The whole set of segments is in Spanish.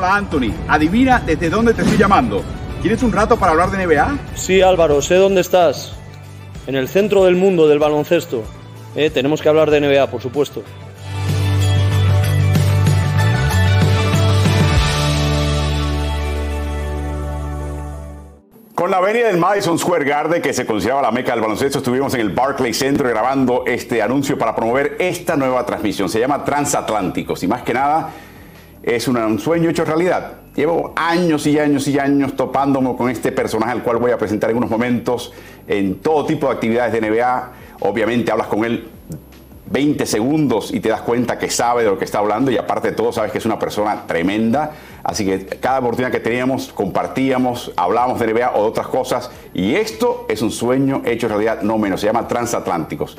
Hola Anthony, adivina desde dónde te estoy llamando. ¿Tienes un rato para hablar de NBA? Sí, Álvaro, sé dónde estás. En el centro del mundo del baloncesto. Eh, tenemos que hablar de NBA, por supuesto. Con la venia del Madison Square Garden, que se consideraba la meca del baloncesto, estuvimos en el Barclays Center grabando este anuncio para promover esta nueva transmisión. Se llama Transatlánticos y más que nada es un sueño hecho realidad. Llevo años y años y años topándome con este personaje al cual voy a presentar en unos momentos en todo tipo de actividades de NBA. Obviamente hablas con él 20 segundos y te das cuenta que sabe de lo que está hablando y aparte de todo sabes que es una persona tremenda. Así que cada oportunidad que teníamos compartíamos, hablábamos de NBA o de otras cosas y esto es un sueño hecho realidad no menos, se llama Transatlánticos.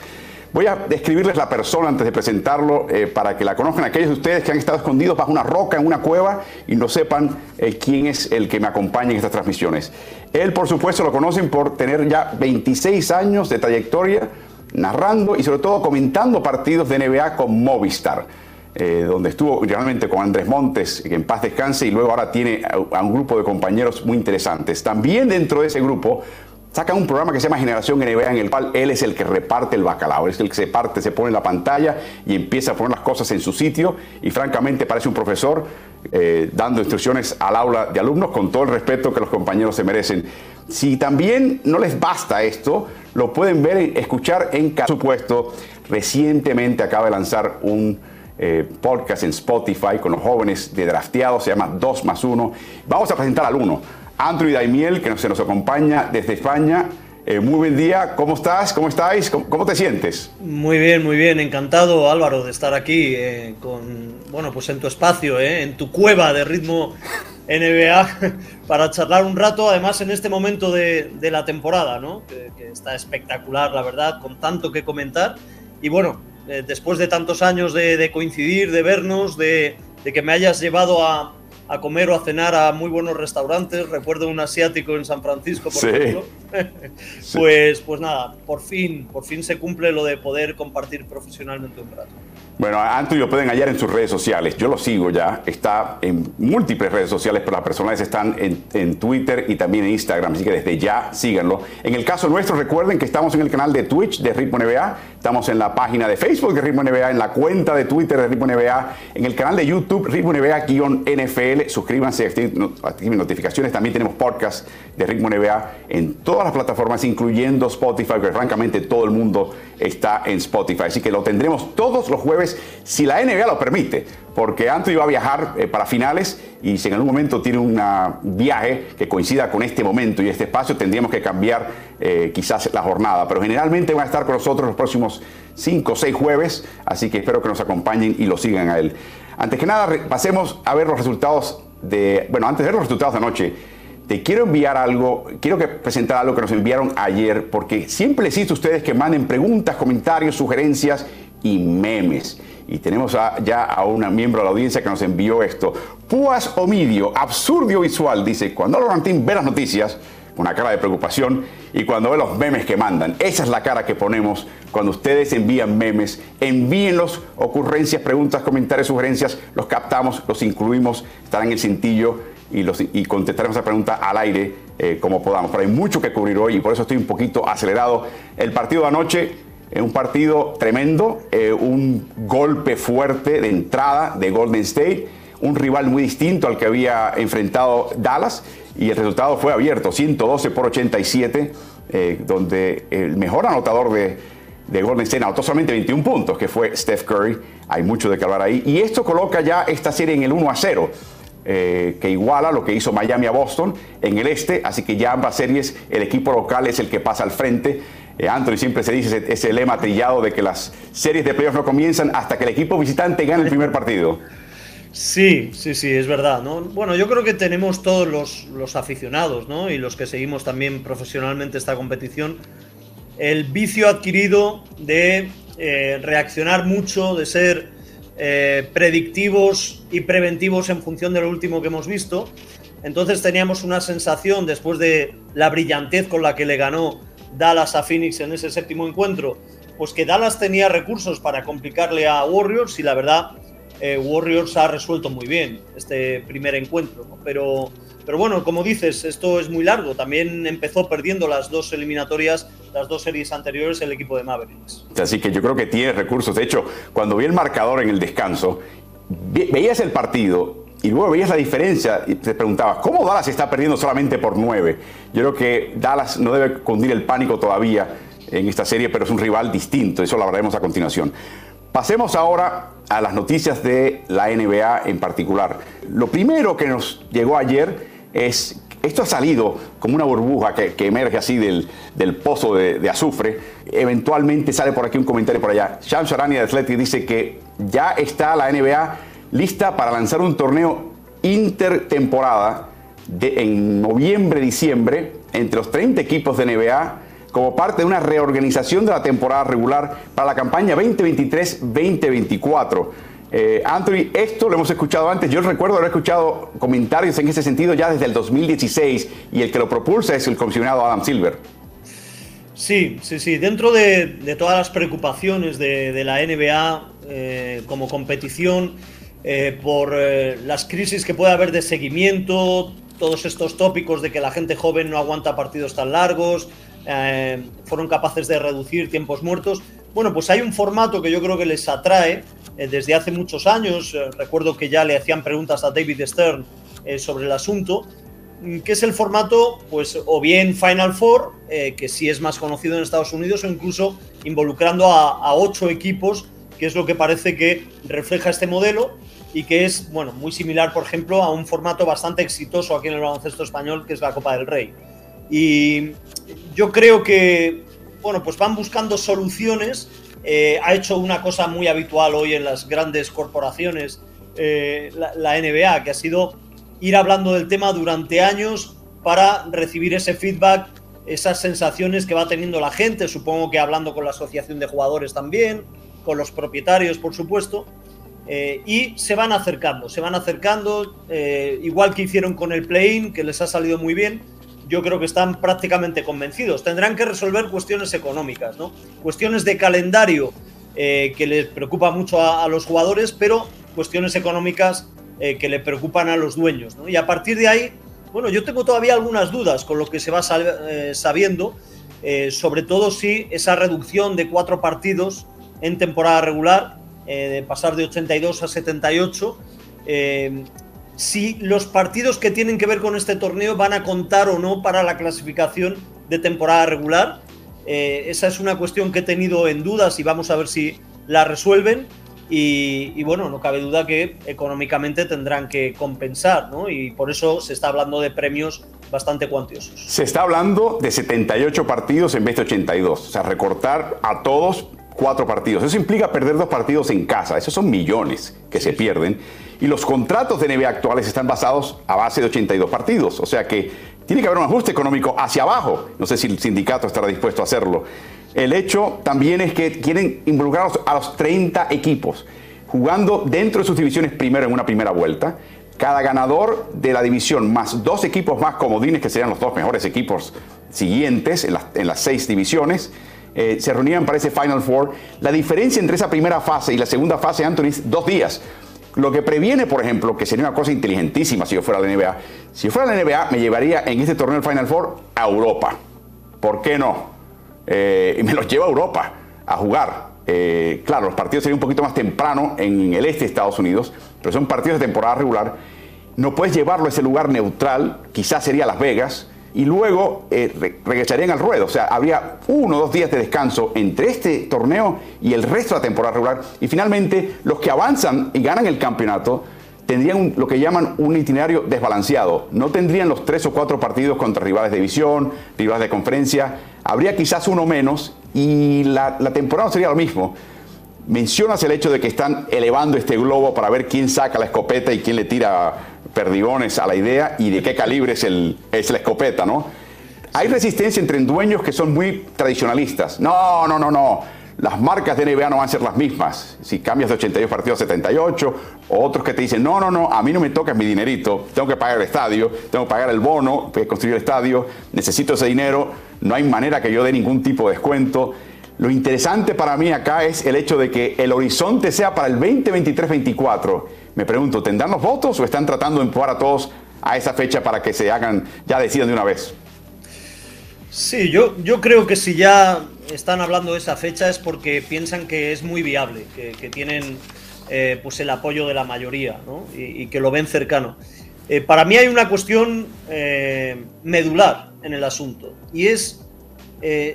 Voy a describirles la persona antes de presentarlo eh, para que la conozcan aquellos de ustedes que han estado escondidos bajo una roca en una cueva y no sepan eh, quién es el que me acompaña en estas transmisiones. Él, por supuesto, lo conocen por tener ya 26 años de trayectoria narrando y sobre todo comentando partidos de NBA con Movistar. Eh, donde estuvo realmente con Andrés Montes, que en paz descanse, y luego ahora tiene a un grupo de compañeros muy interesantes. También dentro de ese grupo saca un programa que se llama Generación NBA, en el cual él es el que reparte el bacalao, es el que se parte, se pone en la pantalla y empieza a poner las cosas en su sitio, y francamente parece un profesor eh, dando instrucciones al aula de alumnos con todo el respeto que los compañeros se merecen. Si también no les basta esto, lo pueden ver escuchar en Por supuesto. Recientemente acaba de lanzar un eh, podcast en Spotify con los jóvenes de drafteados, se llama 2 más 1. Vamos a presentar al 1, Andrew Daimiel, que se nos acompaña desde España. Eh, muy buen día, ¿cómo estás? ¿Cómo estáis? ¿Cómo, te sientes? Muy bien, muy bien, encantado Álvaro de estar aquí eh, con, bueno, pues en tu espacio, en tu cueva de ritmo NBA para charlar un rato, además en este momento de, la temporada, ¿no? Que, está espectacular, la verdad, con tanto que comentar. Y bueno, eh, después de tantos años de, coincidir, de vernos, de, que me hayas llevado a, comer o a cenar a muy buenos restaurantes. Recuerdo un asiático en San Francisco, por ejemplo. pues, pues nada, por fin, por fin se cumple lo de poder compartir profesionalmente un rato. Bueno, Anthony lo pueden hallar en sus redes sociales. Yo lo sigo ya. Está en múltiples redes sociales, pero las personas están en, Twitter y también en Instagram. Así que desde ya síganlo. En el caso nuestro, recuerden que estamos en el canal de Twitch de Ritmo NBA. Estamos en la página de Facebook de Ritmo NBA, en la cuenta de Twitter de Ritmo NBA, en el canal de YouTube Ritmo NBA-NFL. Suscríbanse, activen notificaciones. También tenemos podcast de Ritmo NBA en todas las plataformas, incluyendo Spotify, que francamente todo el mundo está en Spotify. Así que lo tendremos todos los jueves, si la NBA lo permite, porque Anthony va a viajar eh, para finales y si en algún momento tiene un viaje que coincida con este momento y este espacio, tendríamos que cambiar eh, quizás la jornada. Pero generalmente va a estar con nosotros los próximos 5 o 6 jueves, así que espero que nos acompañen y lo sigan a él. Antes que nada, pasemos a ver los resultados de, bueno, antes de ver los resultados de anoche, te quiero enviar algo, quiero que presentar algo que nos enviaron ayer, porque siempre les insisto ustedes que manden preguntas, comentarios, sugerencias y memes. Y tenemos ya a una miembro de la audiencia que nos envió esto. Púas Omidio, absurdo visual, dice, cuando Laurentine ve las noticias, una cara de preocupación, y cuando ve los memes que mandan. Esa es la cara que ponemos cuando ustedes envían memes. Envíenlos, ocurrencias, preguntas, comentarios, sugerencias, los captamos, los incluimos, estarán en el cintillo y, los, y contestaremos esa pregunta al aire eh, como podamos. Pero hay mucho que cubrir hoy y por eso estoy un poquito acelerado. El partido de anoche, un partido tremendo, eh, un golpe fuerte de entrada de Golden State, un rival muy distinto al que había enfrentado Dallas y el resultado fue abierto, 112 por 87, eh, donde el mejor anotador de, de Golden State anotó solamente 21 puntos, que fue Steph Curry. Hay mucho de que ahí. Y esto coloca ya esta serie en el 1 a 0. Eh, que iguala lo que hizo Miami a Boston en el este, así que ya ambas series el equipo local es el que pasa al frente. Eh, Anthony siempre se dice ese, lema trillado de que las series de playoffs no comienzan hasta que el equipo visitante gane el primer partido. Sí, sí, sí, es verdad, ¿no? Bueno, yo creo que tenemos todos los, aficionados, ¿no? Y los que seguimos también profesionalmente esta competición, el vicio adquirido de eh, reaccionar mucho, de ser eh, predictivos y preventivos en función de lo último que hemos visto. Entonces teníamos una sensación, después de la brillantez con la que le ganó Dallas a Phoenix en ese séptimo encuentro, pues que Dallas tenía recursos para complicarle a Warriors y la verdad eh, Warriors ha resuelto muy bien este primer encuentro. Pero, pero bueno, como dices, esto es muy largo. También empezó perdiendo las dos eliminatorias, las dos series anteriores, el equipo de Mavericks. Así que yo creo que tiene recursos. De hecho, cuando vi el marcador en el descanso, veías el partido y luego veías la diferencia y te preguntabas, ¿cómo Dallas está perdiendo solamente por nueve? Yo creo que Dallas no debe cundir el pánico todavía en esta serie, pero es un rival distinto. Eso lo hablaremos a continuación. Pasemos ahora a las noticias de la NBA en particular. Lo primero que nos llegó ayer es, esto ha salido como una burbuja que, emerge así del, pozo de, azufre. Eventualmente sale por aquí un comentario por allá. Shams Arani de Athletic dice que ya está la NBA lista para lanzar un torneo intertemporada de, en noviembre-diciembre entre los 30 equipos de NBA como parte de una reorganización de la temporada regular para la campaña 2023-2024. Eh, Anthony, esto lo hemos escuchado antes. Yo recuerdo haber escuchado comentarios en ese sentido ya desde el 2016 y el que lo propulsa es el comisionado Adam Silver. Sí, sí, sí. Dentro de, todas las preocupaciones de, la NBA eh, como competición, eh, por las crisis que puede haber de seguimiento, todos estos tópicos de que la gente joven no aguanta partidos tan largos, eh, fueron capaces de reducir tiempos muertos. Bueno, pues hay un formato que yo creo que les atrae eh, desde hace muchos años. Eh, recuerdo que ya le hacían preguntas a David Stern sobre el asunto, mm, que es el formato, pues, o bien Final Four, que sí es más conocido en Estados Unidos, o incluso involucrando a, ocho equipos, que es lo que parece que refleja este modelo y que es, bueno, muy similar, por ejemplo, a un formato bastante exitoso aquí en el baloncesto español, que es la Copa del Rey. Y yo creo que, bueno, pues van buscando soluciones. Eh, ha hecho una cosa muy habitual hoy en las grandes corporaciones, eh, la, NBA, que ha sido ir hablando del tema durante años para recibir ese feedback, esas sensaciones que va teniendo la gente, supongo que hablando con la asociación de jugadores también, con los propietarios, por supuesto. Eh, y se van acercando, se van acercando, igual que hicieron con el play-in, que les ha salido muy bien, yo creo que están prácticamente convencidos. Tendrán que resolver cuestiones económicas, ¿no? Cuestiones de calendario eh, que les preocupa mucho a, los jugadores, pero cuestiones económicas eh, que le preocupan a los dueños. Y a partir de ahí, bueno, yo tengo todavía algunas dudas con lo que se va eh, sabiendo, sobre todo si esa reducción de cuatro partidos en temporada regular, de pasar de 82 a 78, si los partidos que tienen que ver con este torneo van a contar o no para la clasificación de temporada regular. Eh, esa es una cuestión que he tenido en dudas y vamos a ver si la resuelven. Y, bueno, no cabe duda que económicamente tendrán que compensar, ¿no? Y por eso se está hablando de premios bastante cuantiosos. Se está hablando de 78 partidos en vez de 82, o sea, recortar a todos cuatro partidos. Eso implica perder dos partidos en casa, esos son millones que se pierden. Y los contratos de NBA actuales están basados a base de 82 partidos. O sea que tiene que haber un ajuste económico hacia abajo. No sé si el sindicato estará dispuesto a hacerlo. El hecho también es que quieren involucrar a los 30 equipos, jugando dentro de sus divisiones primero en una primera vuelta. Cada ganador de la división más dos equipos más comodines, que serían los dos mejores equipos siguientes en las, seis divisiones, eh, se reunían para ese Final Four. La diferencia entre esa primera fase y la segunda fase, Anthony, es dos días. Lo que previene, por ejemplo, que sería una cosa inteligentísima si yo fuera la NBA, si yo fuera la NBA me llevaría en este torneo del Final Four a Europa. ¿Por qué no? Eh, y me los llevo a Europa a jugar. Eh, claro, los partidos serían un poquito más temprano en el este de Estados Unidos, pero son partidos de temporada regular. No puedes llevarlo a ese lugar neutral, quizás sería Las Vegas, y luego eh, regresarían al ruedo. O sea, habría uno o dos días de descanso entre este torneo y el resto de la temporada regular. Y finalmente, los que avanzan y ganan el campeonato tendrían lo que llaman un itinerario desbalanceado. No tendrían los tres o cuatro partidos contra rivales de división, rivales de conferencia. Habría quizás uno menos y la, la temporada sería lo mismo. Mencionas el hecho de que están elevando este globo para ver quién saca la escopeta y quién le tira perdigones a la idea y de qué calibre es, el, es la escopeta, ¿no? Hay resistencia entre dueños que son muy tradicionalistas. No, no, no, no. Las marcas de NBA no van a ser las mismas. Si cambias de 82 partidos a 78, o otros que te dicen, no, no, no, a mí no me toca mi dinerito, tengo que pagar el estadio, tengo que pagar el bono, para construir el estadio, necesito ese dinero, no hay manera que yo dé ningún tipo de descuento. Lo interesante para mí acá es el hecho de que el horizonte sea para el 2023-24. Me pregunto, ¿tendrán los votos o están tratando de empujar a todos a esa fecha para que se hagan, ya decidan de una vez? Sí, yo, yo creo que si ya están hablando de esa fecha es porque piensan que es muy viable, que, tienen eh, pues el apoyo de la mayoría ¿no? y, que lo ven cercano. Eh, para mí hay una cuestión eh, medular en el asunto y es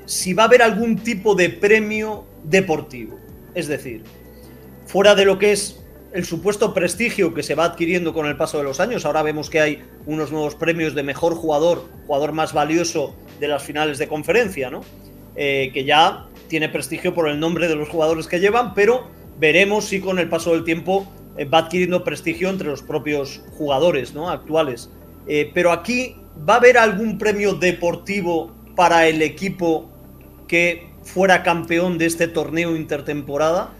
si va a haber algún tipo de premio deportivo. Es decir, fuera de lo que es el supuesto prestigio que se va adquiriendo con el paso de los años. Ahora vemos que hay unos nuevos premios de mejor jugador, jugador más valioso de las finales de conferencia, ¿no? Eh, que ya tiene prestigio por el nombre de los jugadores que llevan, pero veremos si con el paso del tiempo eh, va adquiriendo prestigio entre los propios jugadores ¿no? actuales. Eh, pero aquí, ¿va a haber algún premio deportivo para el equipo que fuera campeón de este torneo intertemporada,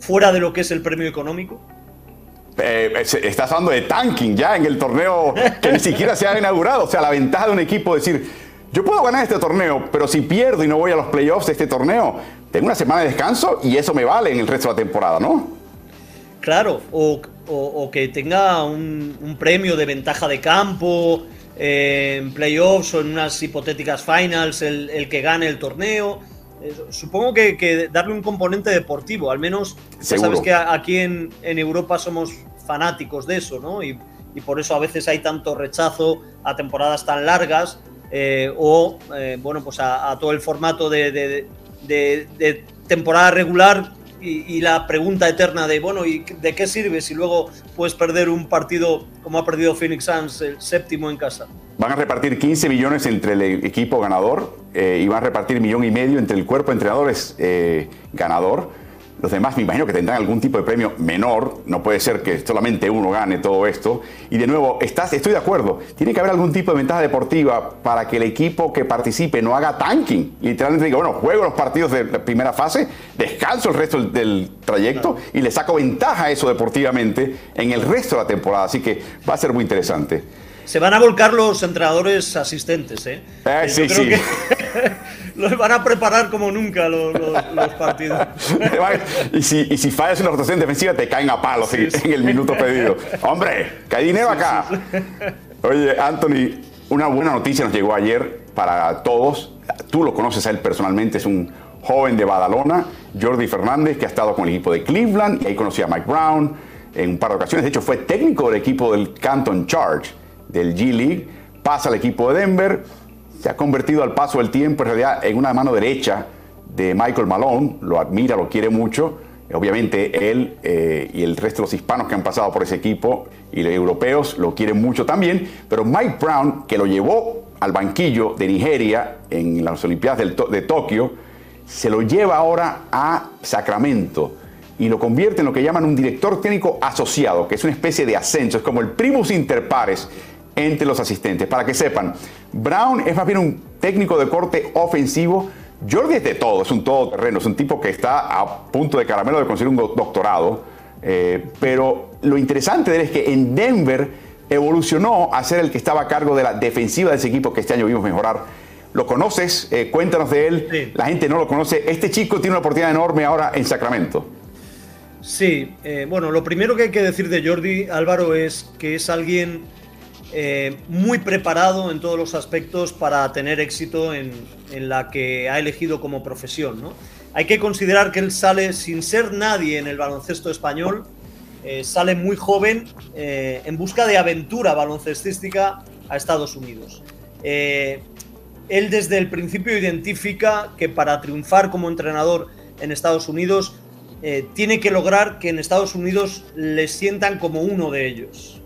fuera de lo que es el premio económico? Estás hablando de tanking ya en el torneo que ni siquiera se ha inaugurado. O sea, la ventaja de un equipo decir, yo puedo ganar este torneo, pero si pierdo y no voy a los playoffs de este torneo, tengo una semana de descanso y eso me vale en el resto de la temporada, ¿no? Claro, o, que tenga un, premio de ventaja de campo eh, en playoffs o en unas hipotéticas finals, el, que gane el torneo. Eh, supongo que, darle un componente deportivo, al menos ya sabes que aquí en, Europa somos fanáticos de eso, ¿no? Y, por eso a veces hay tanto rechazo a temporadas tan largas eh, o eh, bueno, pues a, todo el formato de, temporada regular y, la pregunta eterna de, bueno, ¿y de qué sirve si luego puedes perder un partido como ha perdido Phoenix Suns, el séptimo en casa? Van a repartir 15 millones entre el equipo ganador eh, y van a repartir millón y medio entre el cuerpo de entrenadores ganador los demás me imagino que tendrán algún tipo de premio menor, no puede ser que solamente uno gane todo esto. Y de nuevo, estás, estoy de acuerdo, tiene que haber algún tipo de ventaja deportiva para que el equipo que participe no haga tanking. Literalmente diga, bueno, juego los partidos de la primera fase, descanso el resto del, trayecto y le saco ventaja a eso deportivamente en el resto de la temporada. Así que va a ser muy interesante. Se van a volcar los entrenadores asistentes, ¿eh? eh sí, sí. los van a preparar como nunca los, partidos. y, si, y si fallas una rotación defensiva, te caen a palos en el minuto pedido. Hombre, que hay dinero acá. Oye, Anthony, una buena noticia nos llegó ayer para todos. Tú lo conoces a él personalmente, es un joven de Badalona, Jordi Fernández, que ha estado con el equipo de Cleveland y ahí conocí a Mike Brown en un par de ocasiones. De hecho, fue técnico del equipo del Canton Charge, del G League. Pasa al equipo de Denver se ha convertido al paso del tiempo en realidad en una mano derecha de Michael Malone, lo admira, lo quiere mucho. Obviamente él eh, y el resto de los hispanos que han pasado por ese equipo y los europeos lo quieren mucho también, pero Mike Brown, que lo llevó al banquillo de Nigeria en las Olimpiadas de Tokio, se lo lleva ahora a Sacramento y lo convierte en lo que llaman un director técnico asociado, que es una especie de ascenso, es como el primus inter pares entre los asistentes. Para que sepan, Brown es más bien un técnico de corte ofensivo. Jordi es de todo, es un todoterreno, es un tipo que está a punto de caramelo de conseguir un doctorado. Eh, pero lo interesante de él es que en Denver evolucionó a ser el que estaba a cargo de la defensiva de ese equipo que este año vimos mejorar. ¿Lo conoces? Eh, cuéntanos de él. La gente no lo conoce. Este chico tiene una oportunidad enorme ahora en Sacramento. Sí, eh, bueno, lo primero que hay que decir de Jordi Álvaro es que es alguien eh, muy preparado en todos los aspectos para tener éxito en, la que ha elegido como profesión. Hay que considerar que él sale sin ser nadie en el baloncesto español, eh, sale muy joven eh, en busca de aventura baloncestística a Estados Unidos. él desde el principio identifica que para triunfar como entrenador en Estados Unidos tiene que lograr que en Estados Unidos le sientan como uno de ellos.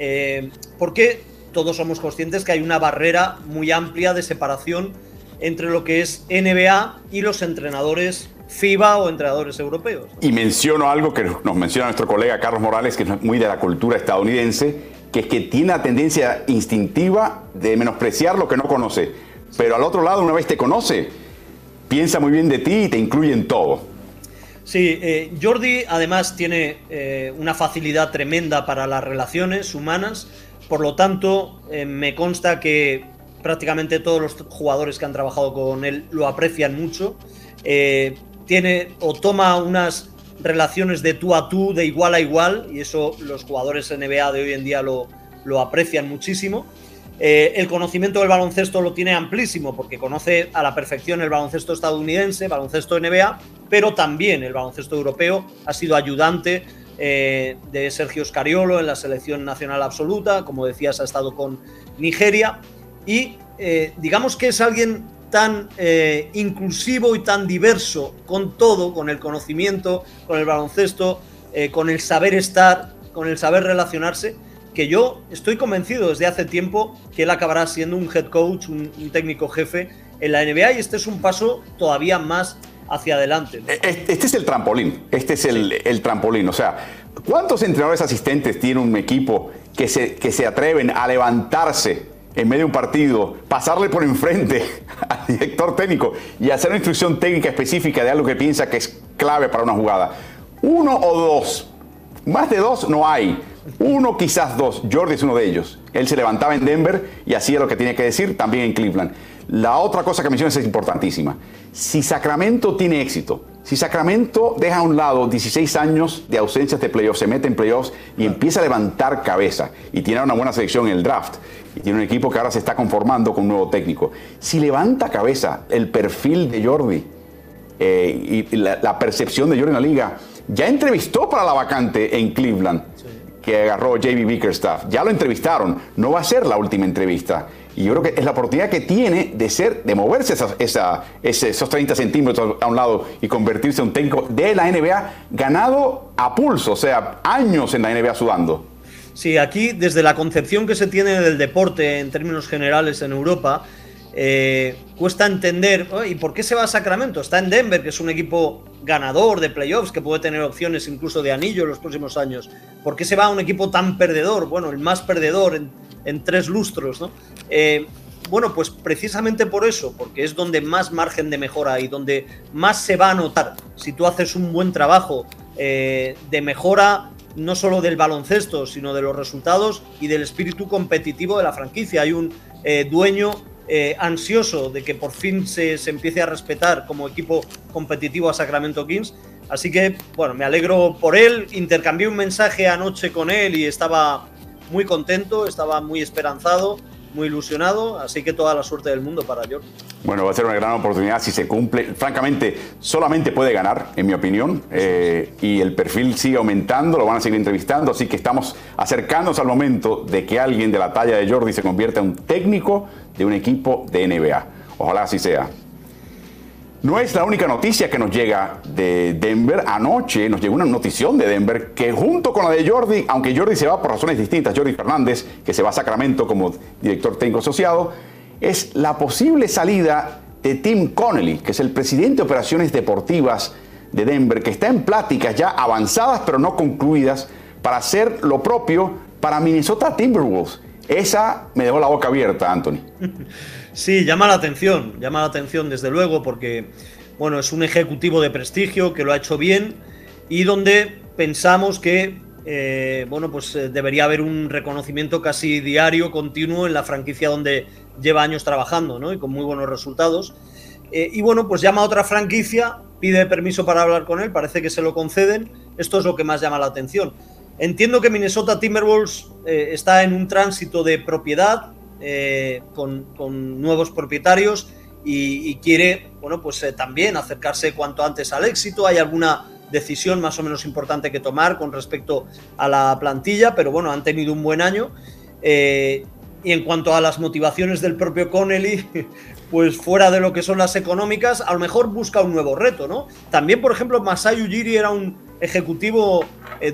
Eh, porque todos somos conscientes que hay una barrera muy amplia de separación entre lo que es NBA y los entrenadores FIBA o entrenadores europeos. Y menciono algo que nos menciona nuestro colega Carlos Morales, que es muy de la cultura estadounidense, que es que tiene la tendencia instintiva de menospreciar lo que no conoce. Pero al otro lado, una vez te conoce, piensa muy bien de ti y te incluye en todo. Sí, eh, Jordi además tiene eh, una facilidad tremenda para las relaciones humanas, por lo tanto eh, me consta que prácticamente todos los jugadores que han trabajado con él lo aprecian mucho. tiene o toma unas relaciones de tú a tú, de igual a igual, y eso los jugadores NBA de hoy en día lo, lo aprecian muchísimo. Eh, el conocimiento del baloncesto lo tiene amplísimo porque conoce a la perfección el baloncesto estadounidense, baloncesto NBA, pero también el baloncesto europeo. Ha sido ayudante eh, de Sergio Scariolo en la selección nacional absoluta, como decías, ha estado con Nigeria y eh, digamos que es alguien tan inclusivo y tan diverso con todo, con el conocimiento, con el baloncesto, con el saber estar, con el saber relacionarse que yo estoy convencido desde hace tiempo que él acabará siendo un head coach, un, técnico jefe en la NBA y este es un paso todavía más hacia adelante. E, e, este es el trampolín, este es el, trampolín. O sea, ¿cuántos entrenadores asistentes tiene un equipo que se, que se atreven a levantarse en medio de un partido, pasarle por enfrente al director técnico y hacer una instrucción técnica específica de algo que piensa que es clave para una jugada? Uno o dos. Más de dos no hay. Uno, quizás dos. Jordi es uno de ellos. Él se levantaba en Denver y hacía lo que tiene que decir también en Cleveland. La otra cosa que mencionas es importantísima. Si Sacramento tiene éxito, si Sacramento deja a un lado 16 años de ausencias de playoffs, se mete en playoffs y empieza a levantar cabeza y tiene una buena selección en el draft y tiene un equipo que ahora se está conformando con un nuevo técnico, si levanta cabeza el perfil de Jordi eh, y la, percepción de Jordi en la liga, ya entrevistó para la vacante en Cleveland que agarró JB Bickerstaff. Ya lo entrevistaron, no va a ser la última entrevista. Y yo creo que es la oportunidad que tiene de ser, de moverse esos 30 centímetros a un lado y convertirse en un técnico de la NBA ganado a pulso, o sea, años en la NBA sudando. Sí, aquí desde la concepción que se tiene del deporte en términos generales en Europa, eh, cuesta entender, ¿y por qué se va a Sacramento? Está en Denver, que es un equipo ganador de playoffs, que puede tener opciones incluso de anillo en los próximos años. ¿Por qué se va a un equipo tan perdedor? Bueno, el más perdedor en, tres lustros, ¿no? Eh, bueno, pues precisamente por eso, porque es donde más margen de mejora y donde más se va a notar si tú haces un buen trabajo eh, de mejora no solo del baloncesto, sino de los resultados y del espíritu competitivo de la franquicia. Hay un dueño eh, ansioso de que por fin se, empiece a respetar como equipo competitivo a Sacramento Kings. Así que, bueno, me alegro por él. Intercambié un mensaje anoche con él y estaba muy contento, estaba muy esperanzado muy ilusionado, así que toda la suerte del mundo para Jordi. Bueno, va a ser una gran oportunidad si se cumple. Francamente, solamente puede ganar, en mi opinión, eh, y el perfil sigue aumentando, lo van a seguir entrevistando, así que estamos acercándonos al momento de que alguien de la talla de Jordi se convierta en un técnico de un equipo de NBA. Ojalá así sea. No es la única noticia que nos llega de Denver. Anoche nos llegó una notición de Denver que junto con la de Jordi, aunque Jordi se va por razones distintas, Jordi Fernández, que se va a Sacramento como director técnico asociado, es la posible salida de Tim Connelly, que es el presidente de operaciones deportivas de Denver, que está en pláticas ya avanzadas pero no concluidas para hacer lo propio para Minnesota Timberwolves. Esa me dejó la boca abierta, Anthony. Sí, llama la atención, llama la atención desde luego porque, bueno, es un ejecutivo de prestigio que lo ha hecho bien y donde pensamos que, eh, bueno, pues eh, debería haber un reconocimiento casi diario, continuo en la franquicia donde lleva años trabajando, ¿no? Y con muy buenos resultados. Eh, y bueno, pues llama a otra franquicia, pide permiso para hablar con él, parece que se lo conceden. Esto es lo que más llama la atención. Entiendo que Minnesota Timberwolves está en un tránsito de propiedad, eh, con, nuevos propietarios y, quiere, bueno, pues eh, también acercarse cuanto antes al éxito. Hay alguna decisión más o menos importante que tomar con respecto a la plantilla, pero bueno, han tenido un buen año. Eh, y en cuanto a las motivaciones del propio Connelly, pues fuera de lo que son las económicas, a lo mejor busca un nuevo reto, ¿no? También, por ejemplo, Masai Ujiri era un ejecutivo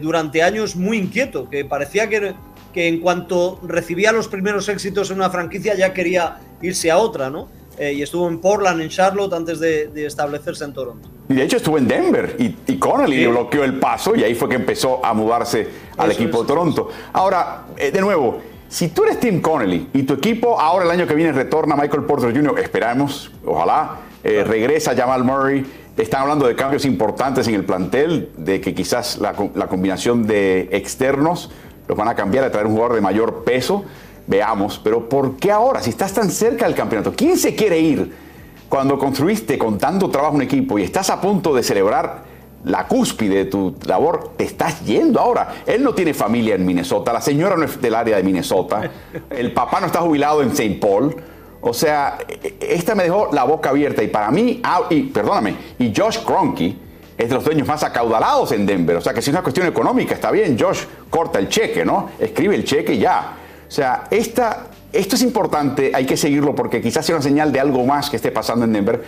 durante años muy inquieto, que parecía que que en cuanto recibía los primeros éxitos en una franquicia ya quería irse a otra, ¿no? Eh, y estuvo en Portland, en Charlotte, antes de, establecerse en Toronto. Y de hecho estuvo en Denver y, y Connelly le bloqueó el paso y ahí fue que empezó a mudarse al equipo de Toronto. Ahora, eh, de nuevo, si tú eres Tim Connelly y tu equipo ahora el año que viene retorna Michael Porter Jr., esperamos, ojalá, eh, regresa Jamal Murray, están hablando de cambios importantes en el plantel, de que quizás la, combinación de externos los van a cambiar a traer un jugador de mayor peso. Veamos, pero ¿por qué ahora? Si estás tan cerca del campeonato, ¿quién se quiere ir cuando construiste con tanto trabajo un equipo y estás a punto de celebrar la cúspide de tu labor, te estás yendo ahora. Él no tiene familia en Minnesota, la señora no es del área de Minnesota, el papá no está jubilado en St. Paul. O sea, esta me dejó la boca abierta y para mí, ah, y perdóname, y Josh Kroenke es de los dueños más acaudalados en Denver. O sea, que si es una cuestión económica, está bien, Josh corta el cheque, ¿no? Escribe el cheque y ya. O sea, esta, esto es importante, hay que seguirlo porque quizás sea una señal de algo más que esté pasando en Denver.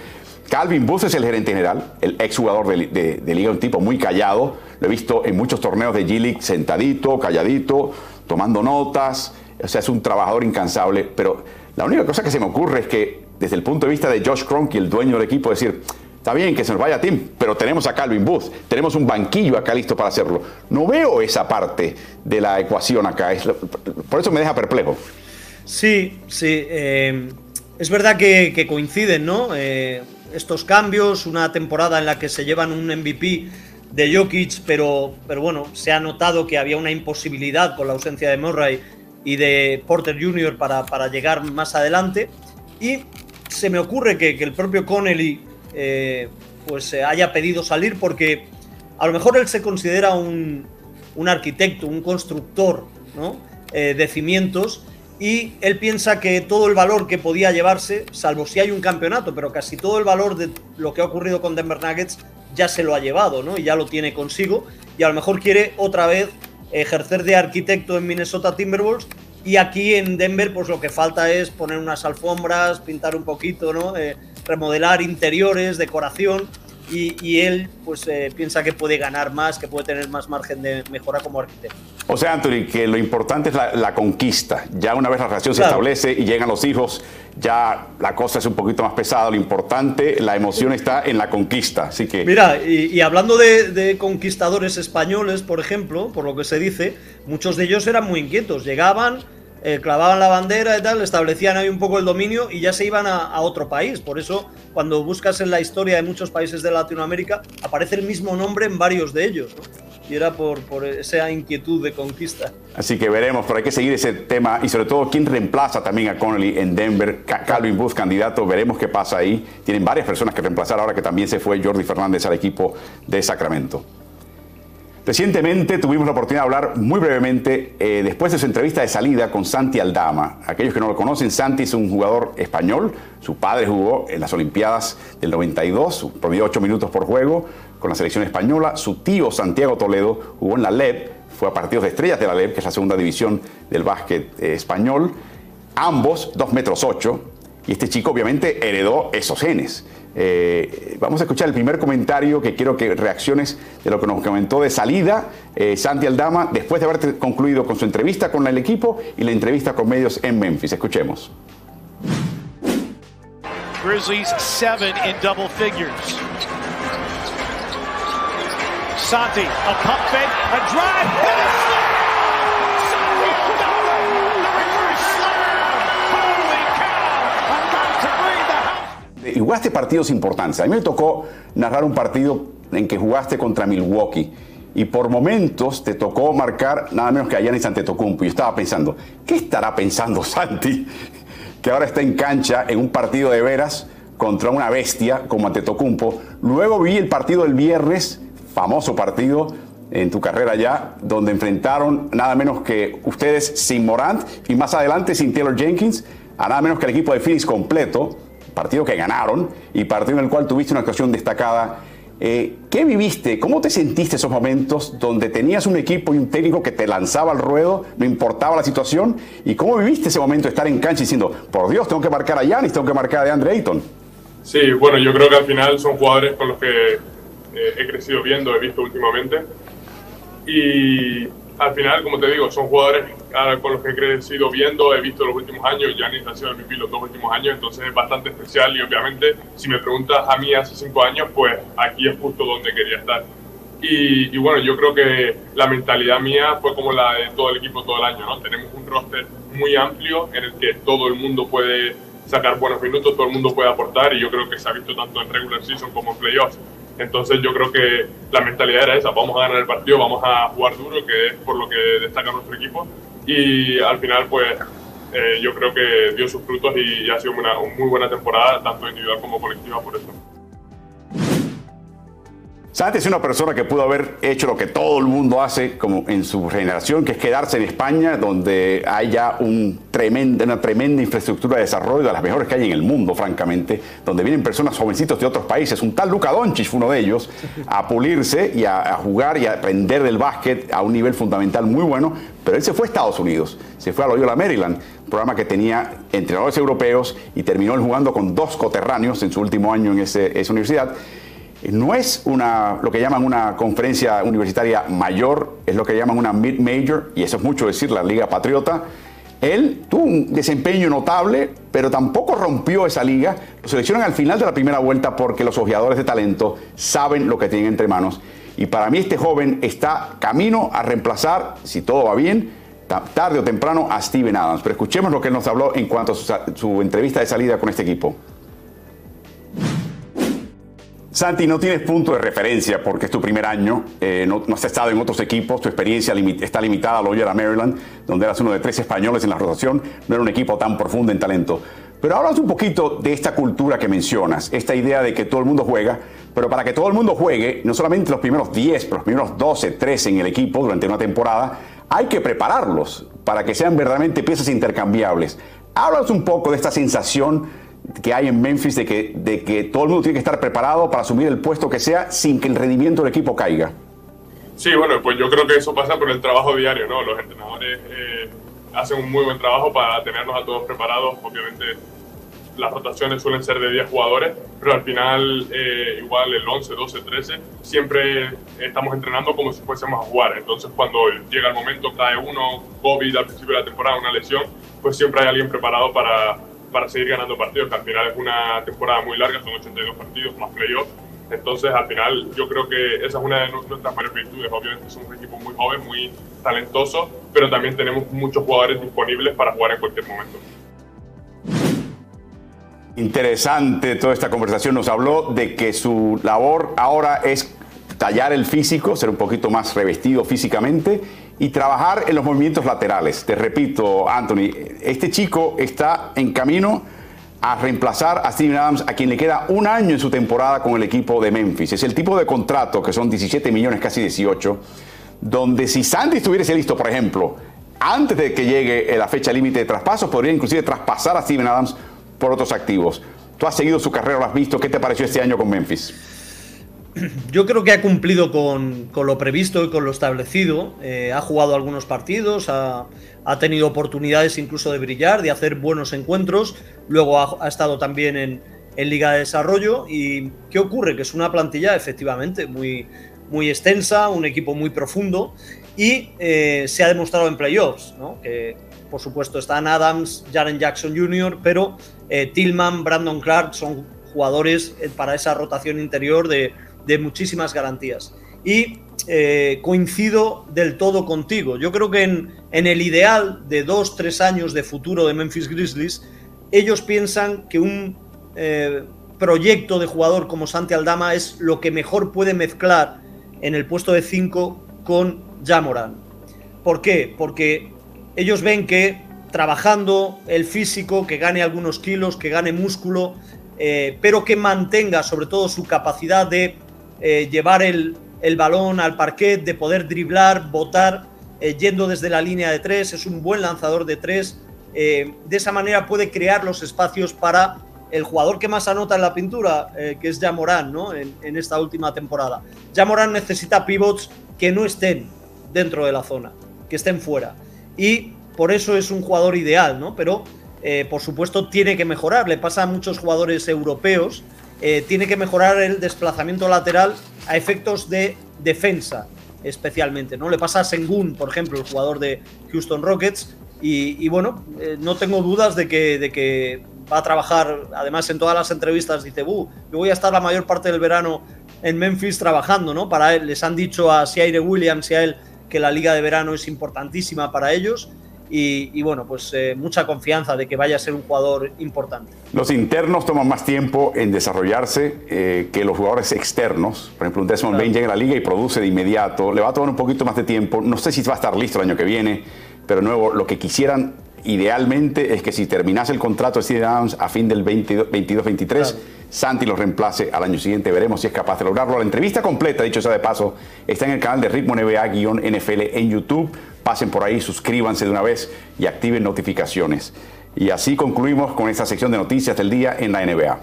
Calvin Booth es el gerente general, el exjugador de, de, Liga, un tipo muy callado. Lo he visto en muchos torneos de G-League sentadito, calladito, tomando notas. O sea, es un trabajador incansable. Pero la única cosa que se me ocurre es que, desde el punto de vista de Josh Kroenke, el dueño del equipo, decir, está bien que se nos vaya Tim, pero tenemos a Calvin Booth, tenemos un banquillo acá listo para hacerlo. No veo esa parte de la ecuación acá. por eso me deja perplejo. Sí, sí. Eh, es verdad que, coinciden, ¿no? Eh, estos cambios, una temporada en la que se llevan un MVP de Jokic, pero, pero bueno, se ha notado que había una imposibilidad con la ausencia de Murray y de Porter Jr. para, para llegar más adelante. Y se me ocurre que, el propio Connelly eh, pues haya pedido salir porque a lo mejor él se considera un, un arquitecto, un constructor ¿no? Eh, de cimientos y él piensa que todo el valor que podía llevarse, salvo si hay un campeonato, pero casi todo el valor de lo que ha ocurrido con Denver Nuggets ya se lo ha llevado, ¿no? Y ya lo tiene consigo y a lo mejor quiere otra vez ejercer de arquitecto en Minnesota Timberwolves y aquí en Denver pues lo que falta es poner unas alfombras, pintar un poquito. Eh, remodelar interiores, decoración y, él pues eh, piensa que puede ganar más, que puede tener más margen de mejora como arquitecto. O sea, Anthony, que lo importante es la, conquista. Ya una vez la relación se establece y llegan los hijos, ya la cosa es un poquito más pesada. Lo importante, la emoción está en la conquista. Así que... Mira, y, hablando de, de, conquistadores españoles, por ejemplo, por lo que se dice, muchos de ellos eran muy inquietos. Llegaban eh, clavaban la bandera y tal, establecían ahí un poco el dominio y ya se iban a, otro país. Por eso, cuando buscas en la historia de muchos países de Latinoamérica, aparece el mismo nombre en varios de ellos. Y era por, por, esa inquietud de conquista. Así que veremos, pero hay que seguir ese tema y sobre todo quién reemplaza también a Connolly en Denver. Calvin Booth, candidato, veremos qué pasa ahí. Tienen varias personas que reemplazar ahora que también se fue Jordi Fernández al equipo de Sacramento. Recientemente tuvimos la oportunidad de hablar muy brevemente eh, después de su entrevista de salida con Santi Aldama. Aquellos que no lo conocen, Santi es un jugador español. Su padre jugó en las Olimpiadas del 92, promedio 8 minutos por juego con la selección española. Su tío Santiago Toledo jugó en la LEB, fue a partidos de estrellas de la LEB, que es la segunda división del básquet eh, español. Ambos 2 metros 8. Y este chico obviamente heredó esos genes. Eh, vamos a escuchar el primer comentario que quiero que reacciones de lo que nos comentó de salida eh, Santi Aldama después de haber concluido con su entrevista con el equipo y la entrevista con medios en Memphis. Escuchemos. Grizzlies seven in double figures. Santi, a pump a drive, y jugaste partidos importantes. A mí me tocó narrar un partido en que jugaste contra Milwaukee y por momentos te tocó marcar nada menos que a Giannis Antetokounmpo. Yo estaba pensando, ¿qué estará pensando Santi que ahora está en cancha en un partido de veras contra una bestia como Antetokounmpo? Luego vi el partido del viernes, famoso partido en tu carrera ya, donde enfrentaron nada menos que ustedes sin Morant y más adelante sin Taylor Jenkins, a nada menos que el equipo de Phoenix completo partido que ganaron y partido en el cual tuviste una actuación destacada. Eh, ¿Qué viviste? ¿Cómo te sentiste esos momentos donde tenías un equipo y un técnico que te lanzaba al ruedo, no importaba la situación? ¿Y cómo viviste ese momento de estar en cancha diciendo, por Dios, tengo que marcar a Yanis, tengo que marcar a DeAndre Ayton? Sí, bueno, yo creo que al final son jugadores con los que eh, he crecido viendo, he visto últimamente. Y al final, como te digo, son jugadores con los que he crecido viendo, he visto los últimos años, Giannis ha sido mi los dos últimos años, entonces es bastante especial y obviamente si me preguntas a mí hace cinco años, pues aquí es justo donde quería estar. Y, bueno, yo creo que la mentalidad mía fue como la de todo el equipo todo el año, ¿no? Tenemos un roster muy amplio en el que todo el mundo puede sacar buenos minutos, todo el mundo puede aportar y yo creo que se ha visto tanto en regular season como en playoffs entonces yo creo que la mentalidad era esa, vamos a ganar el partido, vamos a jugar duro, que es por lo que destaca nuestro equipo. Y al final pues eh, yo creo que dio sus frutos y, ha sido una, muy buena temporada, tanto individual como colectiva, por eso. Santi es una persona que pudo haber hecho lo que todo el mundo hace como en su generación, que es quedarse en España, donde hay ya un una tremenda infraestructura de desarrollo, de las mejores que hay en el mundo, francamente, donde vienen personas jovencitos de otros países. Un tal Luca Doncic fue uno de ellos, a pulirse y a, jugar y a aprender del básquet a un nivel fundamental muy bueno, pero él se fue a Estados Unidos, se fue a Loyola Maryland, programa que tenía entrenadores europeos y terminó jugando con dos coterráneos en su último año en esa universidad. No es una, lo que llaman una conferencia universitaria mayor, es lo que llaman una mid-major, y eso es mucho decir, la Liga Patriota. Él tuvo un desempeño notable, pero tampoco rompió esa liga. Lo seleccionan al final de la primera vuelta porque los ojeadores de talento saben lo que tienen entre manos. Y para mí este joven está camino a reemplazar, si todo va bien, tarde o temprano a Steven Adams. Pero escuchemos lo que él nos habló en cuanto a su entrevista de salida con este equipo. Santi, no tienes punto de referencia porque es tu primer año, eh, no, has estado en otros equipos, tu experiencia está limitada a Loyola Maryland, donde eras uno de tres españoles en la rotación, no era un equipo tan profundo en talento. Pero hablas un poquito de esta cultura que mencionas, esta idea de que todo el mundo juega, pero para que todo el mundo juegue, no solamente los primeros 10, pero los primeros 12, 13 en el equipo durante una temporada, hay que prepararlos para que sean verdaderamente piezas intercambiables. Hablas un poco de esta sensación que hay en Memphis de que, de que todo el mundo tiene que estar preparado para asumir el puesto que sea sin que el rendimiento del equipo caiga. Sí, bueno, pues yo creo que eso pasa por el trabajo diario, ¿no? Los entrenadores eh, hacen un muy buen trabajo para tenernos a todos preparados. Obviamente las rotaciones suelen ser de 10 jugadores, pero al final eh, igual el 11, 12, 13, siempre estamos entrenando como si fuésemos a jugar. Entonces cuando llega el momento, cae uno, COVID al principio de la temporada, una lesión, pues siempre hay alguien preparado para, para seguir ganando partidos, que al final es una temporada muy larga, son 82 partidos más playoffs. Entonces, al final, yo creo que esa es una de nuestras mayores virtudes. Obviamente, somos un equipo muy joven, muy talentoso, pero también tenemos muchos jugadores disponibles para jugar en cualquier momento. Interesante toda esta conversación. Nos habló de que su labor ahora es tallar el físico, ser un poquito más revestido físicamente y trabajar en los movimientos laterales. Te repito, Anthony, este chico está en camino a reemplazar a Steven Adams, a quien le queda un año en su temporada con el equipo de Memphis. Es el tipo de contrato, que son 17 millones, casi 18, donde si Sandy estuviese listo, por ejemplo, antes de que llegue la fecha límite de traspasos, podría inclusive traspasar a Steven Adams por otros activos. Tú has seguido su carrera, lo has visto. ¿Qué te pareció este año con Memphis? yo creo que ha cumplido con, lo previsto y con lo establecido. Eh, ha jugado algunos partidos, ha, tenido oportunidades incluso de brillar, de hacer buenos encuentros. Luego ha, estado también en, Liga de Desarrollo. ¿Y qué ocurre? Que es una plantilla efectivamente muy, muy extensa, un equipo muy profundo y eh, se ha demostrado en playoffs, que por supuesto están Adams, Jaren Jackson Jr., pero eh, Tillman, Brandon Clark son jugadores para esa rotación interior de, de muchísimas garantías. Y eh, coincido del todo contigo. Yo creo que en, el ideal de dos, tres años de futuro de Memphis Grizzlies, ellos piensan que un eh, proyecto de jugador como Santi Aldama es lo que mejor puede mezclar en el puesto de 5 con Jamoran. ¿Por qué? Porque ellos ven que trabajando el físico, que gane algunos kilos, que gane músculo, eh, pero que mantenga sobre todo su capacidad de eh, llevar el, balón al parquet, de poder driblar, botar, eh, yendo desde la línea de tres, es un buen lanzador de tres. Eh, de esa manera puede crear los espacios para el jugador que más anota en la pintura, que es Jamorán, ¿no? En, esta última temporada. Jamorán necesita pivots que no estén dentro de la zona, que estén fuera. Y por eso es un jugador ideal, ¿no? Pero, por supuesto, tiene que mejorar. Le pasa a muchos jugadores europeos eh, tiene que mejorar el desplazamiento lateral a efectos de defensa, especialmente. ¿no? Le pasa a Sengun, por ejemplo, el jugador de Houston Rockets, y, bueno, eh, no tengo dudas de que, de que va a trabajar, además en todas las entrevistas dice, yo voy a estar la mayor parte del verano en Memphis trabajando, ¿no? Para él, les han dicho a Siaire Williams y a él que la liga de verano es importantísima para ellos y, bueno, pues eh, mucha confianza de que vaya a ser un jugador importante. Los internos toman más tiempo en desarrollarse eh, que los jugadores externos. Por ejemplo, un Desmond Bain llega a la liga y produce de inmediato. Le va a tomar un poquito más de tiempo. No sé si va a estar listo el año que viene, pero nuevo, lo que quisieran idealmente es que si terminase el contrato de Steven Adams a fin del 22-23, Santi lo reemplace al año siguiente. Veremos si es capaz de lograrlo. La entrevista completa, dicho sea de paso, está en el canal de Ritmo NBA-NFL en YouTube. Pasen por ahí, suscríbanse de una vez y activen notificaciones. Y así concluimos con esta sección de noticias del día en la NBA.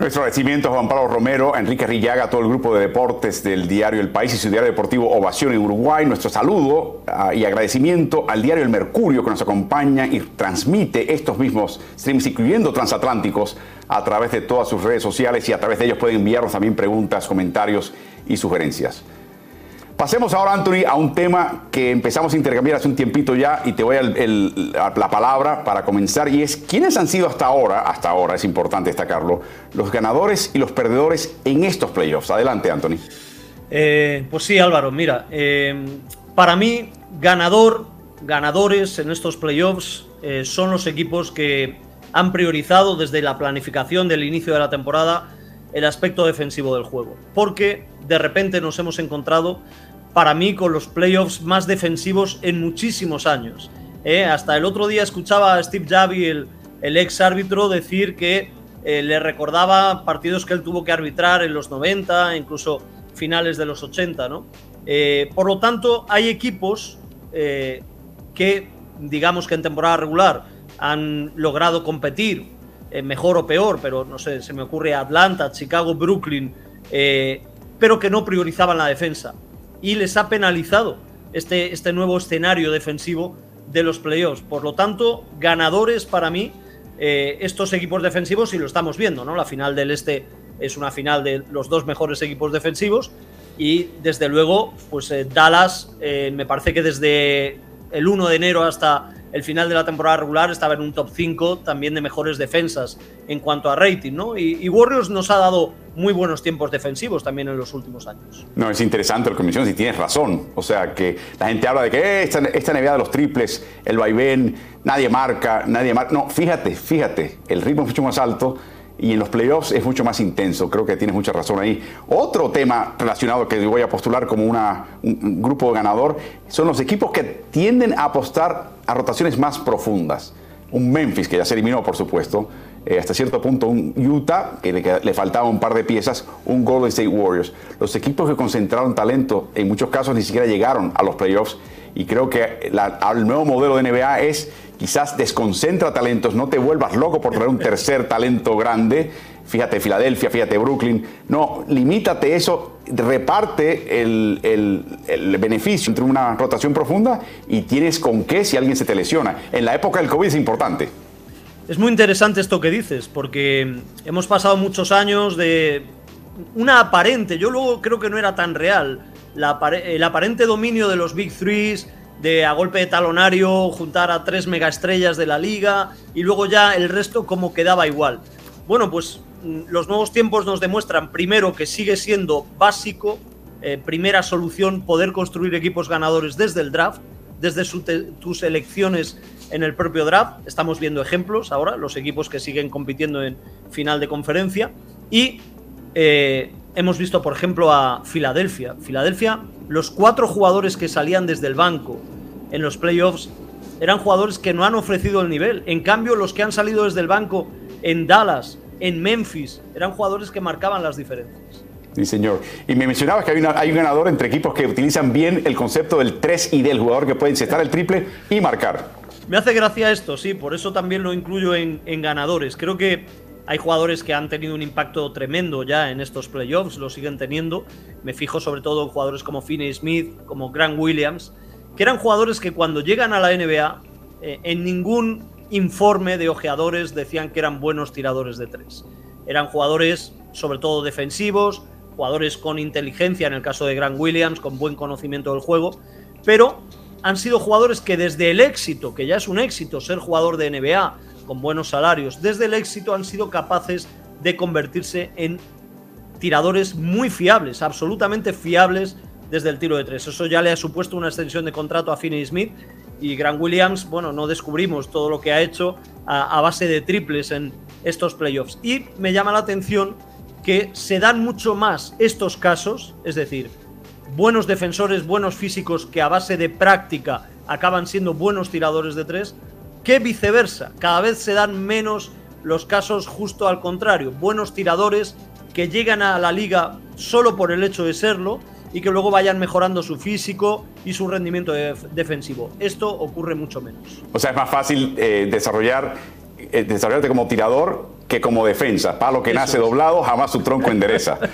Nuestro agradecimiento a Juan Pablo Romero, Enrique Rillaga, a todo el grupo de deportes del diario El País y su diario deportivo Ovación en Uruguay. Nuestro saludo ah, y agradecimiento al diario El Mercurio que nos acompaña y transmite estos mismos streams, incluyendo transatlánticos, a través de todas sus redes sociales y a través de ellos pueden enviarnos también preguntas, comentarios y sugerencias. Pasemos ahora, Anthony, a un tema que empezamos a intercambiar hace un tiempito ya y te voy a la palabra para comenzar y es quiénes han sido hasta ahora, hasta ahora es importante destacarlo, los ganadores y los perdedores en estos playoffs. Adelante, Anthony. Eh, pues sí, Álvaro, mira, eh, para mí ganador, ganadores en estos playoffs eh, son los equipos que han priorizado desde la planificación del inicio de la temporada el aspecto defensivo del juego, porque de repente nos hemos encontrado para mí con los playoffs más defensivos en muchísimos años. ¿eh? hasta el otro día escuchaba a Steve Javi, el, ex árbitro, decir que eh, le recordaba partidos que él tuvo que arbitrar en los 90, incluso finales de los 80. ¿no? Eh, por lo tanto, hay equipos que, digamos que en temporada regular, han logrado competir, mejor o peor, pero no sé, se me ocurre Atlanta, Chicago, Brooklyn, pero que no priorizaban la defensa y les ha penalizado este, este nuevo escenario defensivo de los playoffs. Por lo tanto, ganadores para mí eh, estos equipos defensivos y lo estamos viendo, ¿no? La final del Este es una final de los dos mejores equipos defensivos y desde luego, pues eh, Dallas eh, me parece que desde el 1 de enero hasta el final de la temporada regular estaba en un top 5 también de mejores defensas en cuanto a rating, ¿no? Y, Warriors nos ha dado muy buenos tiempos defensivos también en los últimos años. No, es interesante que mencionas y tienes razón. O sea, que la gente habla de que eh, esta, esta de los triples, el vaivén, nadie marca, nadie marca. No, fíjate, fíjate, el ritmo es mucho más alto y en los playoffs es mucho más intenso. Creo que tienes mucha razón ahí. Otro tema relacionado que voy a postular como una, un, grupo ganador son los equipos que tienden a apostar a rotaciones más profundas. Un Memphis, que ya se eliminó, por supuesto, eh, hasta cierto punto un Utah, que le, le, faltaba un par de piezas, un Golden State Warriors. Los equipos que concentraron talento, en muchos casos ni siquiera llegaron a los playoffs. Y creo que el nuevo modelo de NBA es quizás desconcentra talentos, no te vuelvas loco por traer un tercer talento grande. Fíjate Filadelfia, fíjate Brooklyn. No, limítate eso, reparte el, el, beneficio entre una rotación profunda y tienes con qué si alguien se te lesiona. En la época del COVID es importante. Es muy interesante esto que dices, porque hemos pasado muchos años de una aparente, yo luego creo que no era tan real, el aparente dominio de los Big Threes, de a golpe de talonario juntar a tres megaestrellas de la liga y luego ya el resto como quedaba igual. Bueno, pues mm, los nuevos tiempos nos demuestran primero que sigue siendo básico, eh, primera solución, poder construir equipos ganadores desde el draft, desde tus elecciones en el propio draft. Estamos viendo ejemplos ahora, los equipos que siguen compitiendo en final de conferencia. Y eh, hemos visto, por ejemplo, a Filadelfia. Filadelfia, los cuatro jugadores que salían desde el banco en los playoffs eran jugadores que no han ofrecido el nivel. En cambio, los que han salido desde el banco en Dallas, en Memphis, eran jugadores que marcaban las diferencias. Sí, señor. Y me mencionabas que hay, hay un ganador entre equipos que utilizan bien el concepto del 3 y del jugador que puede insertar el triple y marcar. Me hace gracia esto, sí, por eso también lo incluyo en, en ganadores. Creo que hay jugadores que han tenido un impacto tremendo ya en estos playoffs, lo siguen teniendo. Me fijo sobre todo en jugadores como Finney Smith, como Grant Williams, que eran jugadores que cuando llegan a la NBA, eh, en ningún informe de ojeadores decían que eran buenos tiradores de tres. Eran jugadores sobre todo defensivos, jugadores con inteligencia en el caso de Grant Williams, con buen conocimiento del juego, pero han sido jugadores que desde el éxito, que ya es un éxito ser jugador de NBA, con buenos salarios, desde el éxito han sido capaces de convertirse en tiradores muy fiables, absolutamente fiables desde el tiro de tres. Eso ya le ha supuesto una extensión de contrato a Finney Smith y Grant Williams, bueno, no descubrimos todo lo que ha hecho a, base de triples en estos playoffs. Y me llama la atención que se dan mucho más estos casos, es decir, buenos defensores, buenos físicos que a base de práctica acaban siendo buenos tiradores de tres, que viceversa. Cada vez se dan menos los casos justo al contrario. Buenos tiradores que llegan a la liga solo por el hecho de serlo y que luego vayan mejorando su físico y su rendimiento defensivo. Esto ocurre mucho menos. O sea, es más fácil eh, desarrollar, eh, desarrollarte como tirador que como defensa. Palo que nace doblado, jamás su tronco endereza.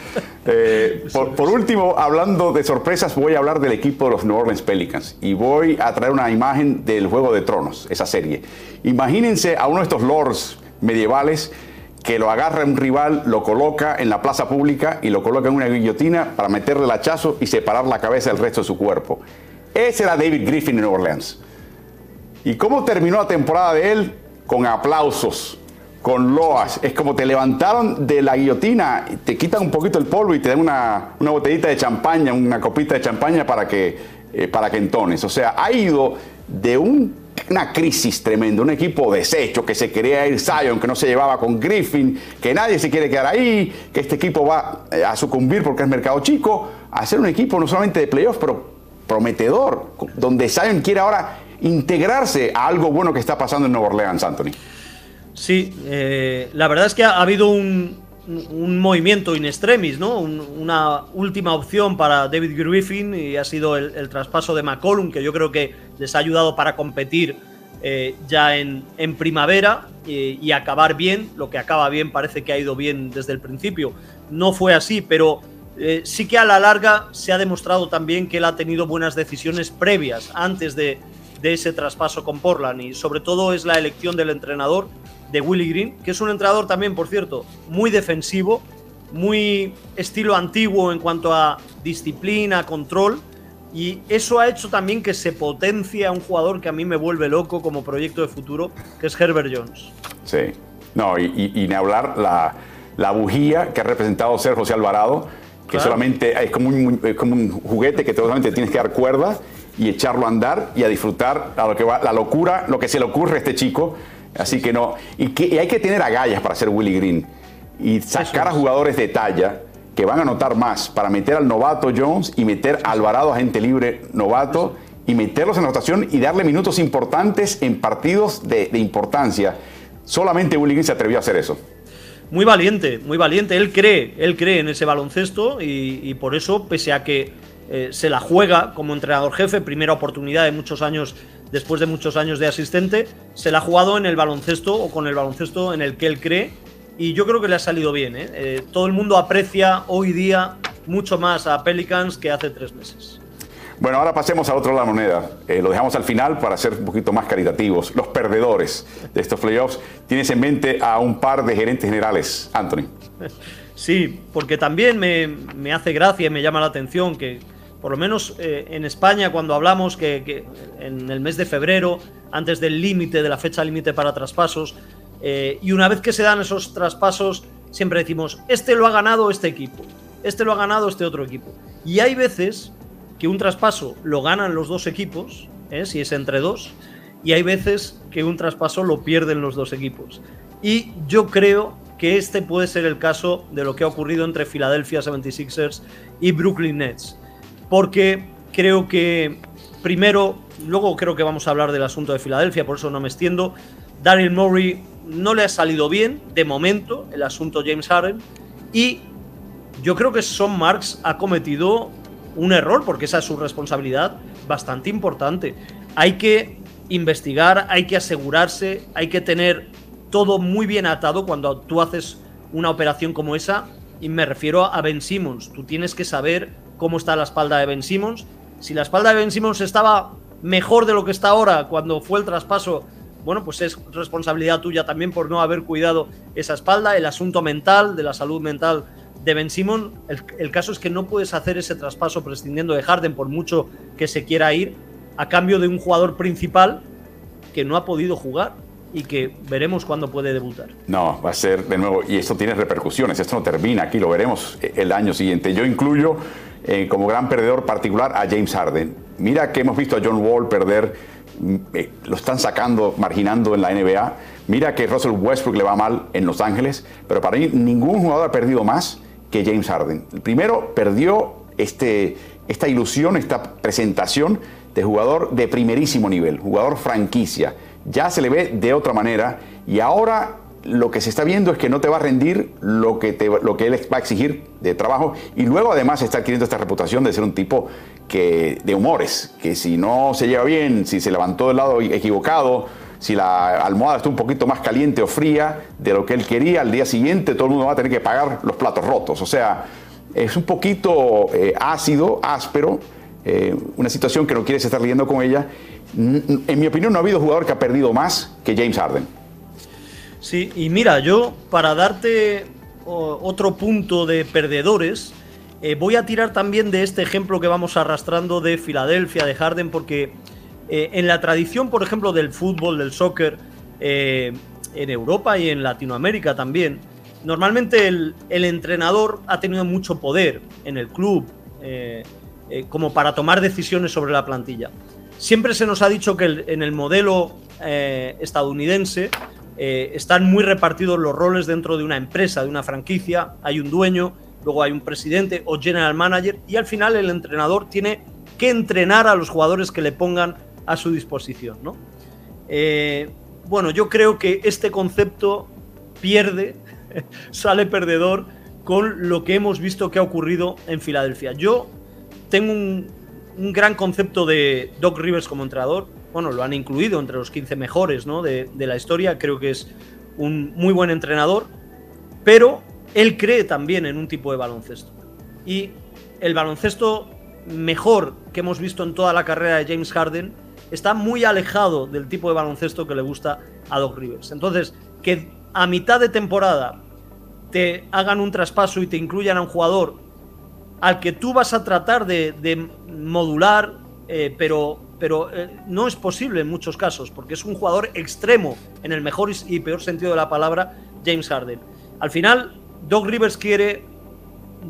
Eh, por, último, hablando de sorpresas, voy a hablar del equipo de los New Orleans Pelicans y voy a traer una imagen del Juego de Tronos, esa serie. Imagínense a uno de estos lords medievales que lo agarra un rival, lo coloca en la plaza pública y lo coloca en una guillotina para meterle el hachazo y separar la cabeza del resto de su cuerpo. Ese era David Griffin en New Orleans. ¿Y cómo terminó la temporada de él? Con aplausos, con loas. Es como te levantaron de la guillotina, te quitan un poquito el polvo y te dan una, botellita de champaña, una copita de champaña para que, eh, para que entones. O sea, ha ido de un una crisis tremenda, un equipo deshecho que se quería ir Zion, que no se llevaba con Griffin, que nadie se quiere quedar ahí, que este equipo va eh, a sucumbir porque es mercado chico, a ser un equipo no solamente de playoffs, pero prometedor, donde Zion quiere ahora integrarse a algo bueno que está pasando en Nueva Orleans, Anthony. Sí, eh, la verdad es que ha habido un, movimiento in extremis, ¿no? una última opción para David Griffin y ha sido el, traspaso de McCollum, que yo creo que les ha ayudado para competir eh, ya en, primavera y, acabar bien. Lo que acaba bien parece que ha ido bien desde el principio. No fue así, pero eh, sí que a la larga se ha demostrado también que él ha tenido buenas decisiones previas antes de, de ese traspaso con Portland y sobre todo es la elección del entrenador de Willy Green, que es un entrenador también, por cierto, muy defensivo, muy estilo antiguo en cuanto a disciplina, control, y eso ha hecho también que se potencie a un jugador que a mí me vuelve loco como proyecto de futuro, que es Herbert Jones. Sí, no, y, ni hablar la, la, bujía que ha representado ser José Alvarado, que solamente es como, un, como un juguete que solamente tienes que dar cuerda y echarlo a andar y a disfrutar a lo que va, la locura, lo que se le ocurre a este chico Así que no. Y, que, hay que tener agallas para ser Willy Green y sacar a jugadores de talla que van a anotar más para meter al novato Jones y meter a Alvarado a gente libre novato y meterlos en anotación y darle minutos importantes en partidos de, importancia. Solamente Willy Green se atrevió a hacer eso. Muy valiente, muy valiente. Él cree, él cree en ese baloncesto y, por eso, pese a que eh, se la juega como entrenador jefe, primera oportunidad de muchos años después de muchos años de asistente, se la ha jugado en el baloncesto o con el baloncesto en el que él cree y yo creo que le ha salido bien. ¿eh? Eh, todo el mundo aprecia hoy día mucho más a Pelicans que hace tres meses. Bueno, ahora pasemos al otro lado de la moneda. Eh, lo dejamos al final para ser un poquito más caritativos. Los perdedores de estos playoffs. Tienes en mente a un par de gerentes generales, Anthony. Sí, porque también me, me hace gracia y me llama la atención que por lo menos eh, en España, cuando hablamos que, en el mes de febrero, antes del límite, de la fecha límite para traspasos, eh, y una vez que se dan esos traspasos, siempre decimos, este lo ha ganado este equipo, este lo ha ganado este otro equipo. Y hay veces que un traspaso lo ganan los dos equipos, ¿eh? si es entre dos, y hay veces que un traspaso lo pierden los dos equipos. Y yo creo que este puede ser el caso de lo que ha ocurrido entre Philadelphia 76ers y Brooklyn Nets porque creo que primero, luego creo que vamos a hablar del asunto de Filadelfia, por eso no me extiendo. Daryl Murray no le ha salido bien, de momento, el asunto James Harden, y yo creo que Son Marks ha cometido un error, porque esa es su responsabilidad bastante importante. Hay que investigar, hay que asegurarse, hay que tener todo muy bien atado cuando tú haces una operación como esa, y me refiero a Ben Simmons. Tú tienes que saber cómo está la espalda de Ben Simmons. Si la espalda de Ben Simmons estaba mejor de lo que está ahora cuando fue el traspaso, bueno, pues es responsabilidad tuya también por no haber cuidado esa espalda, el asunto mental, de la salud mental de Ben Simmons. El, caso es que no puedes hacer ese traspaso prescindiendo de Harden por mucho que se quiera ir a cambio de un jugador principal que no ha podido jugar y que veremos cuándo puede debutar. No, va a ser de nuevo, y esto tiene repercusiones, esto no termina aquí, lo veremos el año siguiente. Yo incluyo eh, como gran perdedor particular a James Harden. Mira que hemos visto a John Wall perder, mm, eh, lo están sacando, marginando en la NBA. Mira que Russell Westbrook le va mal en Los Ángeles, pero para mí ningún jugador ha perdido más que James Harden. Primero perdió este, esta ilusión, esta presentación de jugador de primerísimo nivel, jugador franquicia, ya se le ve de otra manera y ahora lo que se está viendo es que no te va a rendir lo que, te, lo que él va a exigir de trabajo y luego además está adquiriendo esta reputación de ser un tipo que, de humores, que si no se lleva bien, si se levantó del lado equivocado, si la almohada está un poquito más caliente o fría de lo que él quería, al día siguiente todo el mundo va a tener que pagar los platos rotos. O sea, es un poquito eh, ácido, áspero, eh, una situación que no quieres estar lidiando con ella. En mi opinión no ha habido jugador que ha perdido más que James Harden. Sí, y mira, yo para darte otro punto de perdedores, eh, voy a tirar también de este ejemplo que vamos arrastrando de Filadelfia, de Harden, porque eh, en la tradición, por ejemplo, del fútbol, del soccer, eh, en Europa y en Latinoamérica también, normalmente el, entrenador ha tenido mucho poder en el club, como para tomar decisiones sobre la plantilla. Siempre se nos ha dicho que en el modelo estadounidense eh, están muy repartidos los roles dentro de una empresa, de una franquicia, hay un dueño, luego hay un presidente o general manager y al final el entrenador tiene que entrenar a los jugadores que le pongan a su disposición. ¿no? Eh, bueno, yo creo que este concepto pierde, sale perdedor con lo que hemos visto que ha ocurrido en Filadelfia. Yo tengo un, un gran concepto de Doc Rivers como entrenador, bueno, lo han incluido entre los 15 mejores de, la historia, creo que es un muy buen entrenador, pero él cree también en un tipo de baloncesto. Y el baloncesto mejor que hemos visto en toda la carrera de James Harden está muy alejado del tipo de baloncesto que le gusta a Doc Rivers. Entonces, que a mitad de temporada te hagan un traspaso y te incluyan a un jugador al que tú vas a tratar de, modular, eh, pero pero eh, no es posible en muchos casos, porque es un jugador extremo, en el mejor y peor sentido de la palabra, James Harden. Al final, Doug Rivers quiere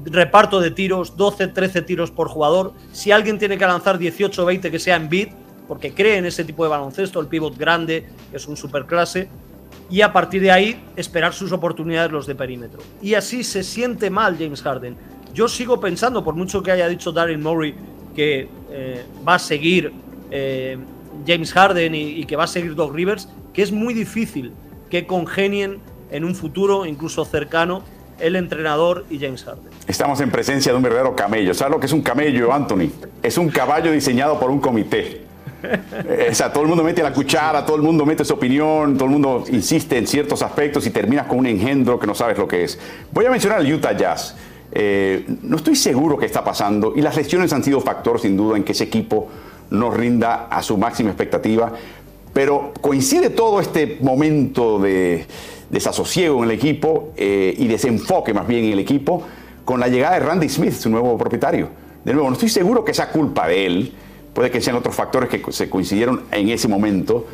reparto de tiros, 12, 13 tiros por jugador. Si alguien tiene que lanzar 18 o 20, que sea en beat, porque cree en ese tipo de baloncesto, el pivot grande, que es un superclase, y a partir de ahí esperar sus oportunidades los de perímetro. Y así se siente mal James Harden. Yo sigo pensando, por mucho que haya dicho Darren Murray que eh, va a seguir eh, James Harden y, que va a seguir Doc Rivers, que es muy difícil que congenien en un futuro, incluso cercano, el entrenador y James Harden. Estamos en presencia de un verdadero camello. ¿Sabes lo que es un camello, Anthony? Es un caballo diseñado por un comité. o sea, todo el mundo mete la cuchara, todo el mundo mete su opinión, todo el mundo insiste en ciertos aspectos y terminas con un engendro que no sabes lo que es. Voy a mencionar el Utah Jazz. Eh, no estoy seguro qué está pasando y las lesiones han sido factor sin duda en que ese equipo no rinda a su máxima expectativa. Pero coincide todo este momento de desasosiego en el equipo eh, y desenfoque más bien en el equipo con la llegada de Randy Smith, su nuevo propietario. De nuevo, no estoy seguro que sea culpa de él, puede que sean otros factores que se coincidieron en ese momento,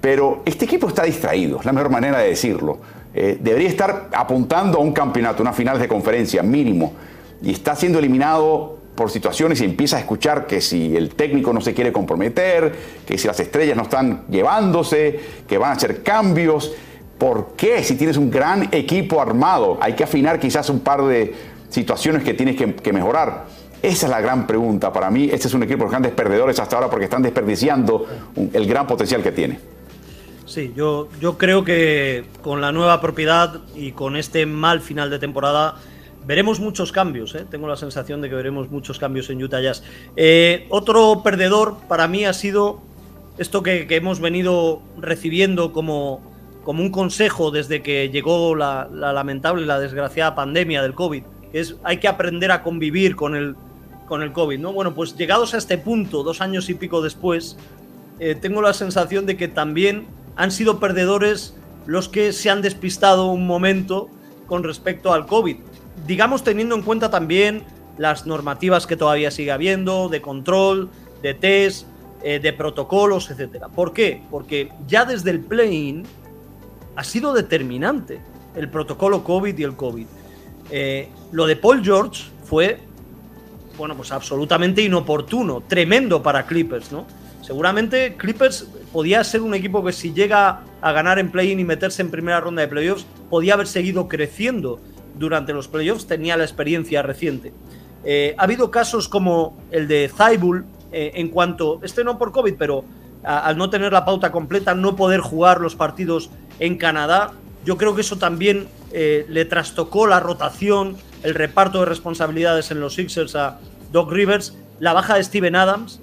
pero este equipo está distraído, es la mejor manera de decirlo. Eh, debería estar apuntando a un campeonato, una final de conferencia mínimo, y está siendo eliminado por situaciones y empieza a escuchar que si el técnico no se quiere comprometer, que si las estrellas no están llevándose, que van a hacer cambios. ¿Por qué? Si tienes un gran equipo armado, hay que afinar quizás un par de situaciones que tienes que, mejorar. Esa es la gran pregunta para mí. Este es un equipo de grandes perdedores hasta ahora porque están desperdiciando el gran potencial que tiene. Sí, yo, yo creo que con la nueva propiedad y con este mal final de temporada veremos muchos cambios, ¿eh? tengo la sensación de que veremos muchos cambios en Utah Jazz. Eh, otro perdedor para mí ha sido esto que, hemos venido recibiendo como, como, un consejo desde que llegó la, lamentable y la desgraciada pandemia del COVID, que es hay que aprender a convivir con el, con el COVID. ¿no? Bueno, pues llegados a este punto, dos años y pico después, eh, tengo la sensación de que también han sido perdedores los que se han despistado un momento con respecto al COVID digamos teniendo en cuenta también las normativas que todavía sigue habiendo, de control, de test, eh, de protocolos, etcétera. ¿Por qué? Porque ya desde el play-in ha sido determinante el protocolo COVID y el COVID. Eh, lo de Paul George fue, bueno, pues absolutamente inoportuno, tremendo para Clippers, ¿no? Seguramente Clippers podía ser un equipo que si llega a ganar en play-in y meterse en primera ronda de playoffs, podía haber seguido creciendo durante los playoffs tenía la experiencia reciente. Eh, ha habido casos como el de Zaibul, eh, en cuanto, este no por COVID, pero al no tener la pauta completa, no poder jugar los partidos en Canadá. Yo creo que eso también eh, le trastocó la rotación, el reparto de responsabilidades en los Sixers a Doc Rivers, la baja de Steven Adams.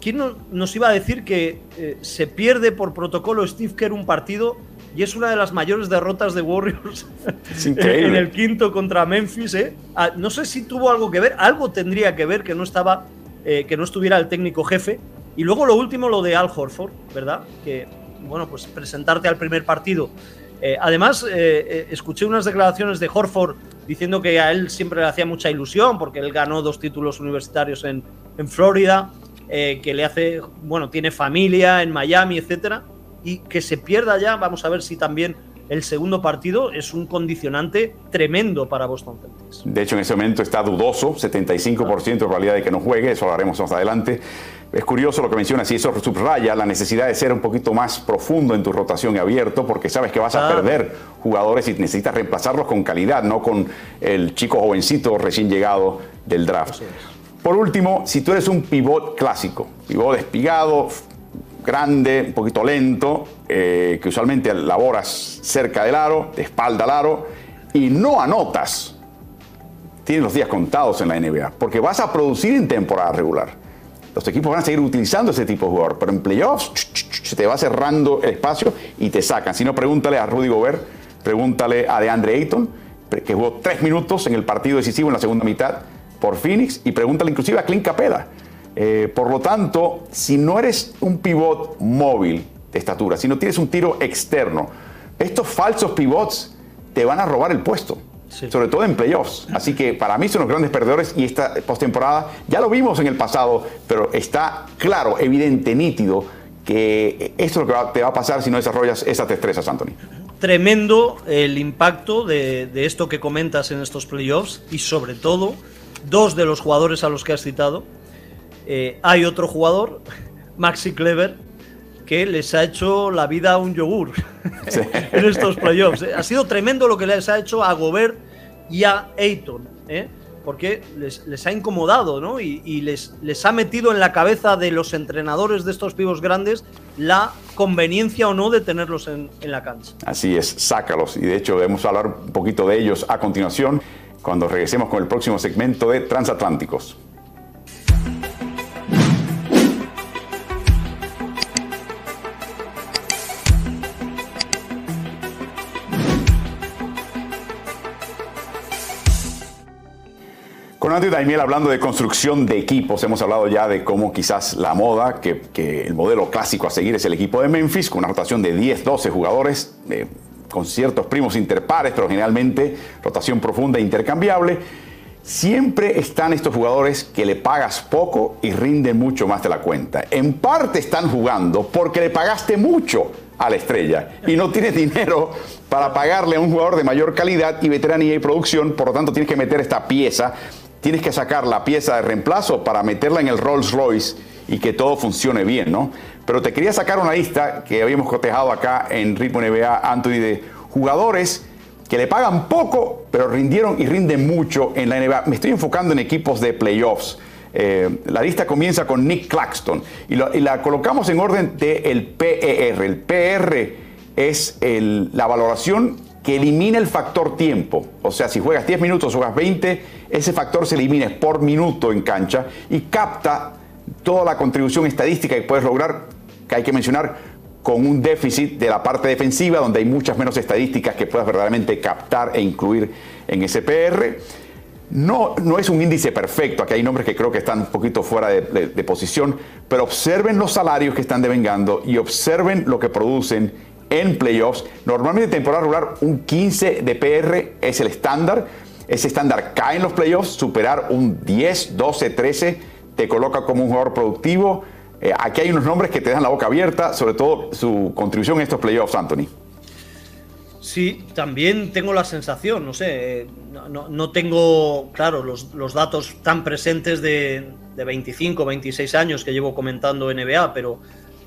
¿Quién nos iba a decir que eh, se pierde por protocolo Steve Kerr un partido y es una de las mayores derrotas de Warriors en el quinto contra Memphis? Eh? Ah, no sé si tuvo algo que ver, algo tendría que ver que no estaba, que no estuviera el técnico jefe. Y luego lo último, lo de Al Horford, ¿verdad? Que bueno, pues presentarte al primer partido. Eh, además, eh, eh, escuché unas declaraciones de Horford diciendo que a él siempre le hacía mucha ilusión porque él ganó dos títulos universitarios en, en Florida, que le hace, bueno, tiene familia en Miami, etcétera, y que se pierda ya, vamos a ver si también el segundo partido es un condicionante tremendo para Boston Celtics. De hecho, en ese momento está dudoso, 75% de probabilidad de que no juegue, eso lo haremos más adelante. Es curioso lo que mencionas y eso subraya la necesidad de ser un poquito más profundo en tu rotación y abierto porque sabes que vas a perder jugadores y necesitas reemplazarlos con calidad, no con el chico jovencito recién llegado del draft. Por último, si tú eres un pivot clásico, pivot despigado, grande, un poquito lento, eh, que usualmente laboras cerca del aro, de espalda al aro, y no anotas, tienes los días contados en la NBA, porque vas a producir en temporada regular los equipos van a seguir utilizando ese tipo de jugador, pero en playoffs se te va cerrando el espacio y te sacan. Si no, pregúntale a Rudy Gobert, pregúntale a DeAndre Ayton, que jugó tres minutos en el partido decisivo en la segunda mitad por Phoenix, y pregúntale inclusive a Clint Capela. Eh, por lo tanto, si no eres un pivot móvil de estatura, si no tienes un tiro externo, estos falsos pivots te van a robar el puesto sobre todo en playoffs. Así que para mí son los grandes perdedores y esta postemporada ya lo vimos en el pasado, pero está claro, evidente, nítido que esto es lo que te va a pasar si no desarrollas esas destrezas, Anthony. Tremendo el impacto de, esto que comentas en estos playoffs y sobre todo dos de los jugadores a los que has citado. Eh, hay otro jugador, Maxi Clever, que les ha hecho la vida un yogur en estos playoffs. ¿eh? Ha sido tremendo lo que les ha hecho a Gobert y a Ayton, ¿eh? porque les, ha incomodado ¿no? y, les, les, ha metido en la cabeza de los entrenadores de estos pibos grandes la conveniencia o no de tenerlos en, en la cancha. Así es, sácalos. Y de hecho debemos hablar un poquito de ellos a continuación cuando regresemos con el próximo segmento de Transatlánticos. Con Andy Daimiel hablando de construcción de equipos, hemos hablado ya de cómo quizás la moda, que, el modelo clásico a seguir es el equipo de Memphis, con una rotación de 10, 12 jugadores, eh, con ciertos primos interpares, pero generalmente rotación profunda e intercambiable. Siempre están estos jugadores que le pagas poco y rinden mucho más de la cuenta. En parte están jugando porque le pagaste mucho a la estrella y no tienes dinero para pagarle a un jugador de mayor calidad y veteranía y producción, por lo tanto tienes que meter esta pieza tienes que sacar la pieza de reemplazo para meterla en el Rolls Royce y que todo funcione bien, ¿no? Pero te quería sacar una lista que habíamos cotejado acá en Ritmo NBA, Anthony, de jugadores que le pagan poco, pero rindieron y rinden mucho en la NBA. Me estoy enfocando en equipos de playoffs. Eh, la lista comienza con Nick Claxton y, la colocamos en orden del PER. El PER es la valoración que elimina el factor tiempo. O sea, si juegas 10 minutos juegas 20, ese factor se elimina por minuto en cancha y capta toda la contribución estadística que puedes lograr, que hay que mencionar, con un déficit de la parte defensiva, donde hay muchas menos estadísticas que puedas verdaderamente captar e incluir en ese PR. No, no es un índice perfecto, aquí hay nombres que creo que están un poquito fuera de, de posición, pero observen los salarios que están devengando y observen lo que producen en playoffs. Normalmente en temporada regular un 15 de PR es el estándar. Ese estándar cae en los playoffs, superar un 10, 12, 13 te coloca como un jugador productivo. Eh, aquí hay unos nombres que te dan la boca abierta, sobre todo su contribución en estos playoffs, Anthony. Sí, también tengo la sensación, no sé, no, tengo, claro, los, datos tan presentes de, de, 25, 26 años que llevo comentando NBA, pero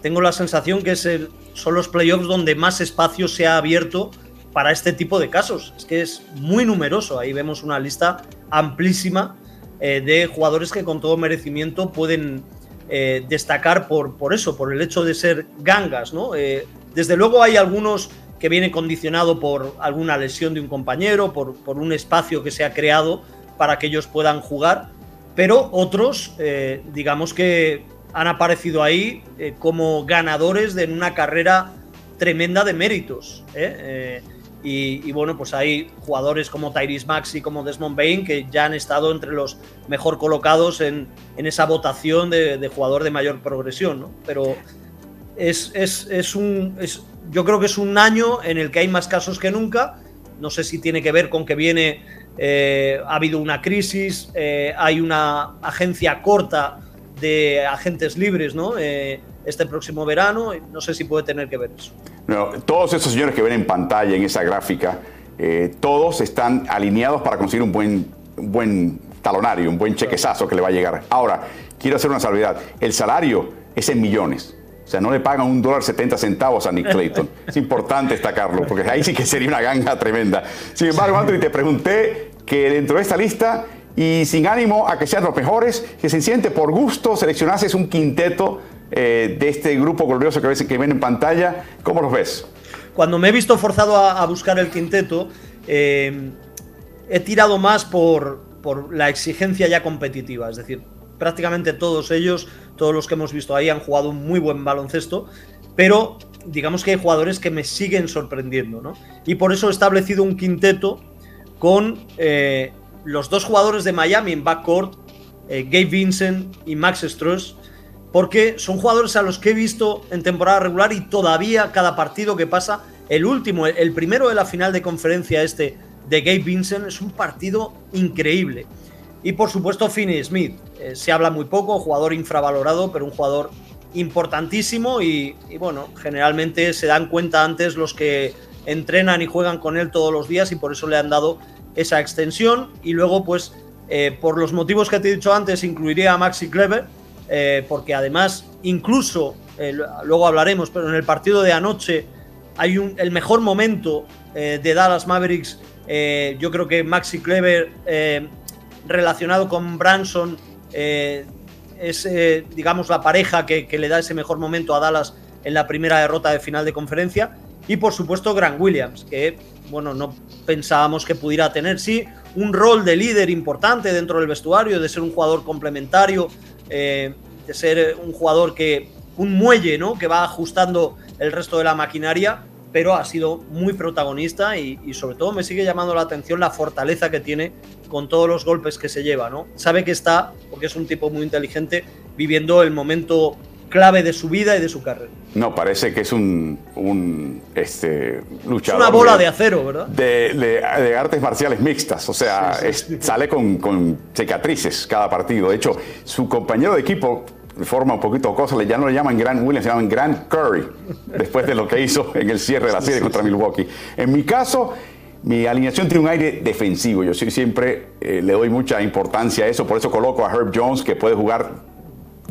tengo la sensación que son los playoffs donde más espacio se ha abierto para este tipo de casos. Es que es muy numeroso. Ahí vemos una lista amplísima eh, de jugadores que con todo merecimiento pueden eh, destacar por, por eso, por el hecho de ser gangas, ¿no? Eh, desde luego hay algunos que vienen condicionado por alguna lesión de un compañero, por, por, un espacio que se ha creado para que ellos puedan jugar, pero otros, eh, digamos que han aparecido ahí eh, como ganadores de una carrera tremenda de méritos. Y, bueno, pues hay jugadores como Tyrese Maxi, como Desmond Bain, que ya han estado entre los mejor colocados en, en esa votación de, de, jugador de mayor progresión, ¿no? Pero es, es, es un. Es, yo creo que es un año en el que hay más casos que nunca. No sé si tiene que ver con que viene. Eh, ha habido una crisis, eh, hay una agencia corta de agentes libres, ¿no? Eh, este próximo verano. No sé si puede tener que ver eso. No, todos esos señores que ven en pantalla en esa gráfica, eh, todos están alineados para conseguir un buen, un buen talonario, un buen chequezazo que le va a llegar. Ahora, quiero hacer una salvedad. El salario es en millones. O sea, no le pagan un dólar 70 centavos a Nick Clayton. Es importante destacarlo, porque ahí sí que sería una ganga tremenda. Sin embargo, Anthony, te pregunté que dentro de esta lista, y sin ánimo a que sean los mejores, que se siente por gusto seleccionases un quinteto eh, de este grupo glorioso que, ves, que ven en pantalla. ¿Cómo los ves? Cuando me he visto forzado a, buscar el quinteto, eh, he tirado más por, por la exigencia ya competitiva. Es decir, prácticamente todos ellos, todos los que hemos visto ahí, han jugado un muy buen baloncesto, pero digamos que hay jugadores que me siguen sorprendiendo, ¿no? Y por eso he establecido un quinteto con eh, los dos jugadores de Miami en backcourt, Gabe Vincent y Max Strauss, porque son jugadores a los que he visto en temporada regular y todavía cada partido que pasa, el último, el primero de la final de conferencia este de Gabe Vincent es un partido increíble. Y por supuesto Finney Smith, eh, se habla muy poco, jugador infravalorado, pero un jugador importantísimo y, bueno, generalmente se dan cuenta antes los que entrenan y juegan con él todos los días y por eso le han dado esa extensión y luego pues eh, por los motivos que te he dicho antes incluiría a Maxi Kleber eh, porque además incluso eh, luego hablaremos pero en el partido de anoche hay un, el mejor momento eh, de Dallas Mavericks yo creo que Maxi Kleber relacionado con Branson es digamos la pareja que, que le da ese mejor momento a Dallas en la primera derrota de final de conferencia. Y por supuesto Grant Williams, que bueno, no pensábamos que pudiera tener, sí, un rol de líder importante dentro del vestuario, de ser un jugador complementario, eh, de ser un jugador que, un muelle, ¿no? Que va ajustando el resto de la maquinaria, pero ha sido muy protagonista y, y, sobre todo me sigue llamando la atención la fortaleza que tiene con todos los golpes que se lleva, ¿no? Sabe que está, porque es un tipo muy inteligente, viviendo el momento clave de su vida y de su carrera. No, parece que es un, un este, luchador. Es una bola de, de acero, ¿verdad? De, de, de, artes marciales mixtas, o sea, sí, sí, es, sale con, con, cicatrices cada partido. De hecho, su compañero de equipo, forma un poquito cosa, ya no le llaman Grant Williams, se llaman Grant Curry, después de lo que hizo en el cierre de la serie contra Milwaukee. En mi caso, mi alineación tiene un aire defensivo. Yo siempre eh, le doy mucha importancia a eso, por eso coloco a Herb Jones, que puede jugar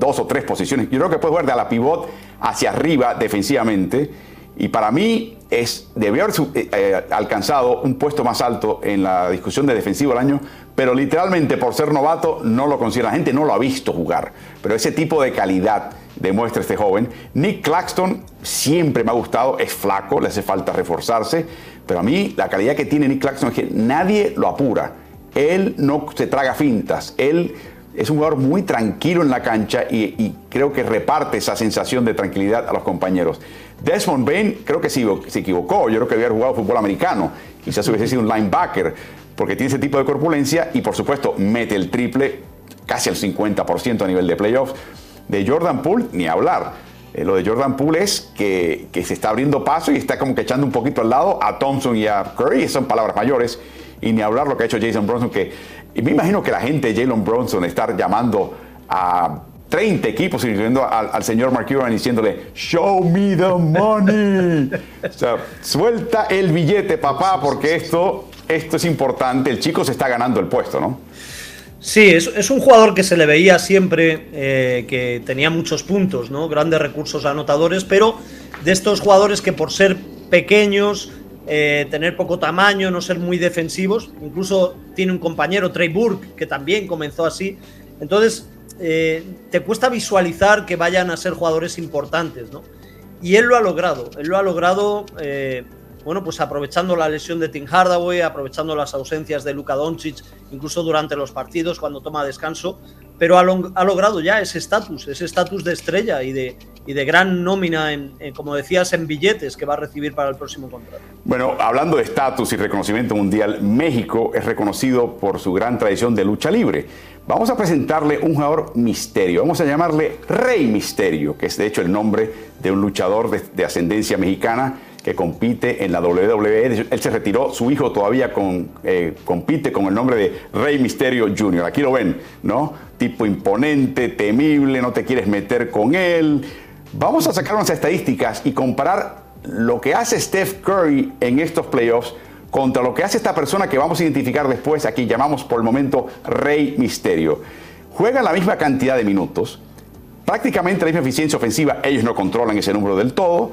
dos o tres posiciones. Yo creo que puede jugar de a la pivot hacia arriba defensivamente. Y para mí es, debió haber eh, alcanzado un puesto más alto en la discusión de defensivo del año, pero literalmente por ser novato no lo considera. La gente no lo ha visto jugar, pero ese tipo de calidad demuestra este joven. Nick Claxton siempre me ha gustado, es flaco, le hace falta reforzarse, pero a mí la calidad que tiene Nick Claxton es que nadie lo apura. Él no se traga fintas, él es un jugador muy tranquilo en la cancha y, creo que reparte esa sensación de tranquilidad a los compañeros. Desmond Bain creo que se, se equivocó, yo creo que había jugado fútbol americano, quizás hubiese sido un linebacker, porque tiene ese tipo de corpulencia y por supuesto mete el triple casi al 50% a nivel de playoffs. De Jordan Poole, ni hablar. Eh, lo de Jordan Poole es que, que, se está abriendo paso y está como que echando un poquito al lado a Thompson y a Curry, son palabras mayores. Y ni hablar lo que ha hecho Jason Bronson, que y me imagino que la gente de Jalen Bronson estar llamando a 30 equipos, incluyendo al, al señor Mark Cuban, diciéndole, show me the money. o sea, suelta el billete, papá, porque esto, esto es importante. El chico se está ganando el puesto, ¿no? Sí, es, es un jugador que se le veía siempre eh, que tenía muchos puntos, ¿no? Grandes recursos anotadores, pero de estos jugadores que por ser pequeños, eh, tener poco tamaño, no ser muy defensivos. Incluso tiene un compañero, Trey Burke, que también comenzó así. Entonces, eh, te cuesta visualizar que vayan a ser jugadores importantes, ¿no? Y él lo ha logrado, él lo ha logrado, eh, bueno, pues aprovechando la lesión de Tim Hardaway, aprovechando las ausencias de Luka Doncic, incluso durante los partidos cuando toma descanso, pero ha, logrado ya ese estatus, ese estatus de estrella y de, y de gran nómina, en, como decías, en billetes que va a recibir para el próximo contrato. Bueno, hablando de estatus y reconocimiento mundial, México es reconocido por su gran tradición de lucha libre. Vamos a presentarle un jugador misterio, vamos a llamarle Rey Misterio, que es de hecho el nombre de un luchador de, ascendencia mexicana que compite en la WWE. Él se retiró, su hijo todavía eh, compite con el nombre de Rey Misterio Jr. Aquí lo ven, ¿no? Tipo imponente, temible, no te quieres meter con él. Vamos a sacar unas estadísticas y comparar lo que hace Steph Curry en estos playoffs contra lo que hace esta persona que vamos a identificar después, aquí llamamos por el momento Rey Misterio. Juegan la misma cantidad de minutos, prácticamente la misma eficiencia ofensiva, ellos no controlan ese número del todo,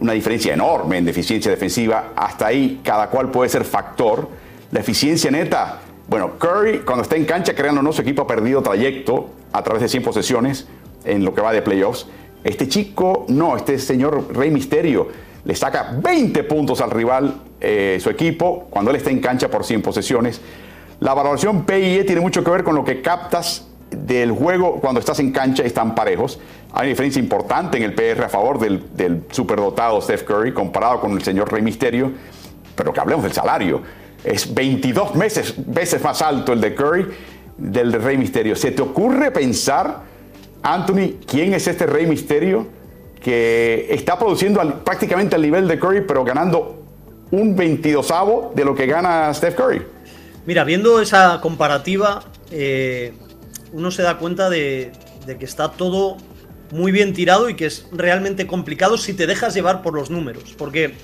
una diferencia enorme en eficiencia defensiva, hasta ahí cada cual puede ser factor. La eficiencia neta, bueno, Curry cuando está en cancha, creando no, su equipo ha perdido trayecto a través de 100 posesiones en lo que va de playoffs. Este chico, no, este señor Rey Misterio, le saca 20 puntos al rival eh, su equipo cuando él está en cancha por 100 posesiones. La valoración PIE tiene mucho que ver con lo que captas del juego cuando estás en cancha están parejos. Hay una diferencia importante en el PR a favor del, superdotado Steph Curry comparado con el señor Rey Misterio. Pero que hablemos del salario. Es 22 veces, veces más alto el de Curry del de Rey Misterio. ¿Se te ocurre pensar, Anthony, quién es este Rey Misterio que está produciendo prácticamente al nivel de Curry, pero ganando un 22 de lo que gana Steph Curry. Mira, viendo esa comparativa, eh, uno se da cuenta de, que está todo muy bien tirado y que es realmente complicado si te dejas llevar por los números. Porque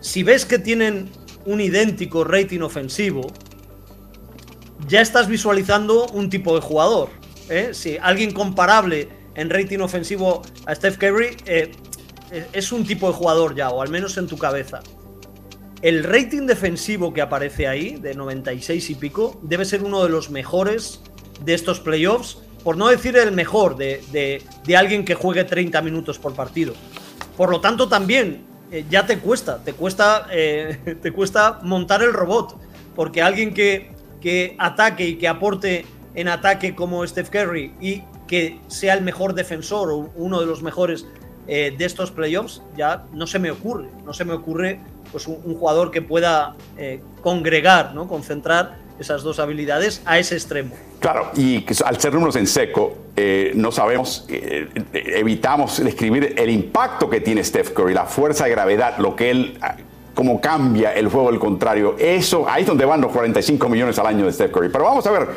si ves que tienen un idéntico rating ofensivo, ya estás visualizando un tipo de jugador. ¿eh? Si alguien comparable en rating ofensivo a Steph Curry eh, es un tipo de jugador ya, o al menos en tu cabeza. El rating defensivo que aparece ahí, de 96 y pico, debe ser uno de los mejores de estos playoffs, por no decir el mejor de, alguien que juegue 30 minutos por partido. Por lo tanto, también eh, ya te cuesta, te cuesta, eh, te cuesta montar el robot, porque alguien que, que ataque y que aporte en ataque como Steph Curry y que sea el mejor defensor o uno de los mejores eh, de estos playoffs, ya no se me ocurre, no se me ocurre pues un, jugador que pueda congregar, ¿no? concentrar esas dos habilidades a ese extremo. Claro, y al ser números en seco, eh, no sabemos, eh, evitamos escribir el impacto que tiene Steph Curry, la fuerza de gravedad, lo que él, ah, cómo cambia el juego del contrario. Eso, ahí es donde van los 45 millones al año de Steph Curry. Pero vamos a ver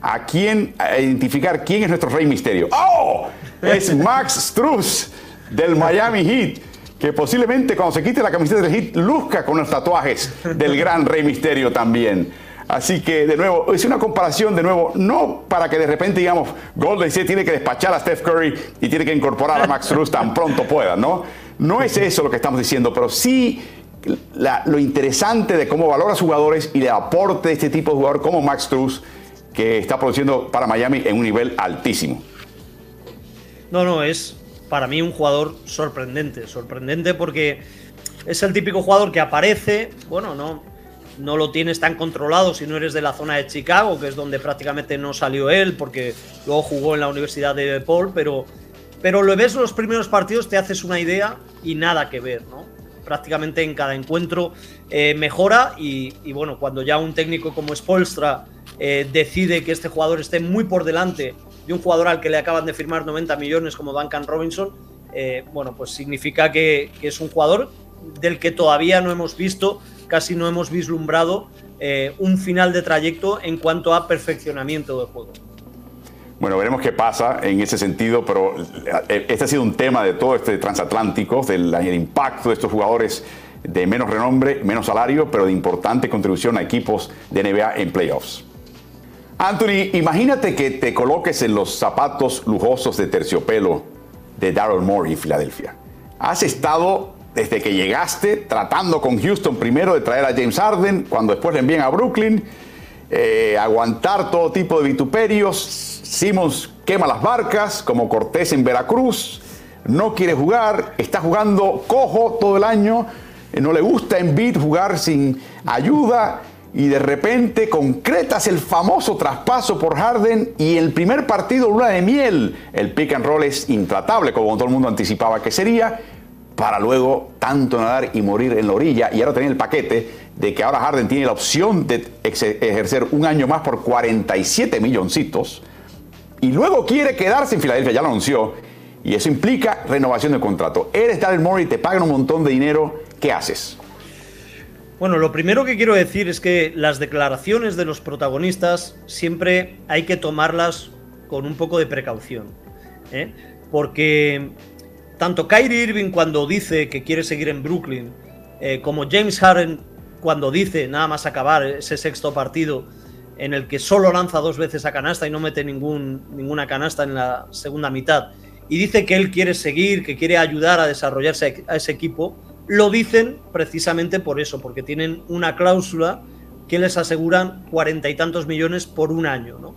a quién, a identificar quién es nuestro rey misterio. ¡Oh! Es Max Struz del Miami Heat que posiblemente cuando se quite la camiseta del Hit luzca con los tatuajes del gran Rey Misterio también. Así que, de nuevo, es una comparación, de nuevo, no para que de repente digamos, Golden State tiene que despachar a Steph Curry y tiene que incorporar a Max Struz tan pronto pueda, ¿no? No es eso lo que estamos diciendo, pero sí lo interesante de cómo valora a jugadores y le aporte de este tipo de jugador como Max Struz, que está produciendo para Miami en un nivel altísimo. No, no, es para mí un jugador sorprendente, sorprendente porque es el típico jugador que aparece, bueno, no, no lo tienes tan controlado si no eres de la zona de Chicago, que es donde prácticamente no salió él, porque luego jugó en la Universidad de Paul, pero, pero lo ves los primeros partidos, te haces una idea y nada que ver, ¿no? Prácticamente en cada encuentro eh, mejora y, bueno, cuando ya un técnico como Spolstra eh, decide que este jugador esté muy por delante de un jugador al que le acaban de firmar 90 millones como Duncan Robinson, eh, bueno, pues significa que, es un jugador del que todavía no hemos visto, casi no hemos vislumbrado eh, un final de trayecto en cuanto a perfeccionamiento del juego. Bueno, veremos qué pasa en ese sentido, pero eh, este ha sido un tema de todo este transatlántico, del impacto de estos jugadores de menos renombre, menos salario, pero de importante contribución a equipos de NBA en playoffs. Anthony, imagínate que te coloques en los zapatos lujosos de terciopelo de Daryl Morey en Filadelfia. Has estado desde que llegaste tratando con Houston primero de traer a James Harden, cuando después le envían a Brooklyn, eh, aguantar todo tipo de vituperios. Simmons quema las barcas como Cortés en Veracruz, no quiere jugar, está jugando cojo todo el año, no le gusta en beat jugar sin ayuda y de repente concretas el famoso traspaso por Harden y el primer partido luna de miel. El pick and roll es intratable, como todo el mundo anticipaba que sería, para luego tanto nadar y morir en la orilla. Y ahora tenía el paquete de que ahora Harden tiene la opción de ejercer un año más por 47 milloncitos. Y luego quiere quedarse en Filadelfia, ya lo anunció. Y eso implica renovación del contrato. Eres Daryl Morey, te pagan un montón de dinero, ¿qué haces? Bueno, lo primero que quiero decir es que las declaraciones de los protagonistas siempre hay que tomarlas con un poco de precaución. ¿eh? Porque tanto Kyrie Irving cuando dice que quiere seguir en Brooklyn, eh, como James Harden cuando dice, nada más acabar ese sexto partido, en el que solo lanza dos veces a canasta y no mete ningún, ninguna canasta en la segunda mitad, y dice que él quiere seguir, que quiere ayudar a desarrollarse a ese equipo, lo dicen precisamente por eso, porque tienen una cláusula que les aseguran cuarenta y tantos millones por un año. ¿no?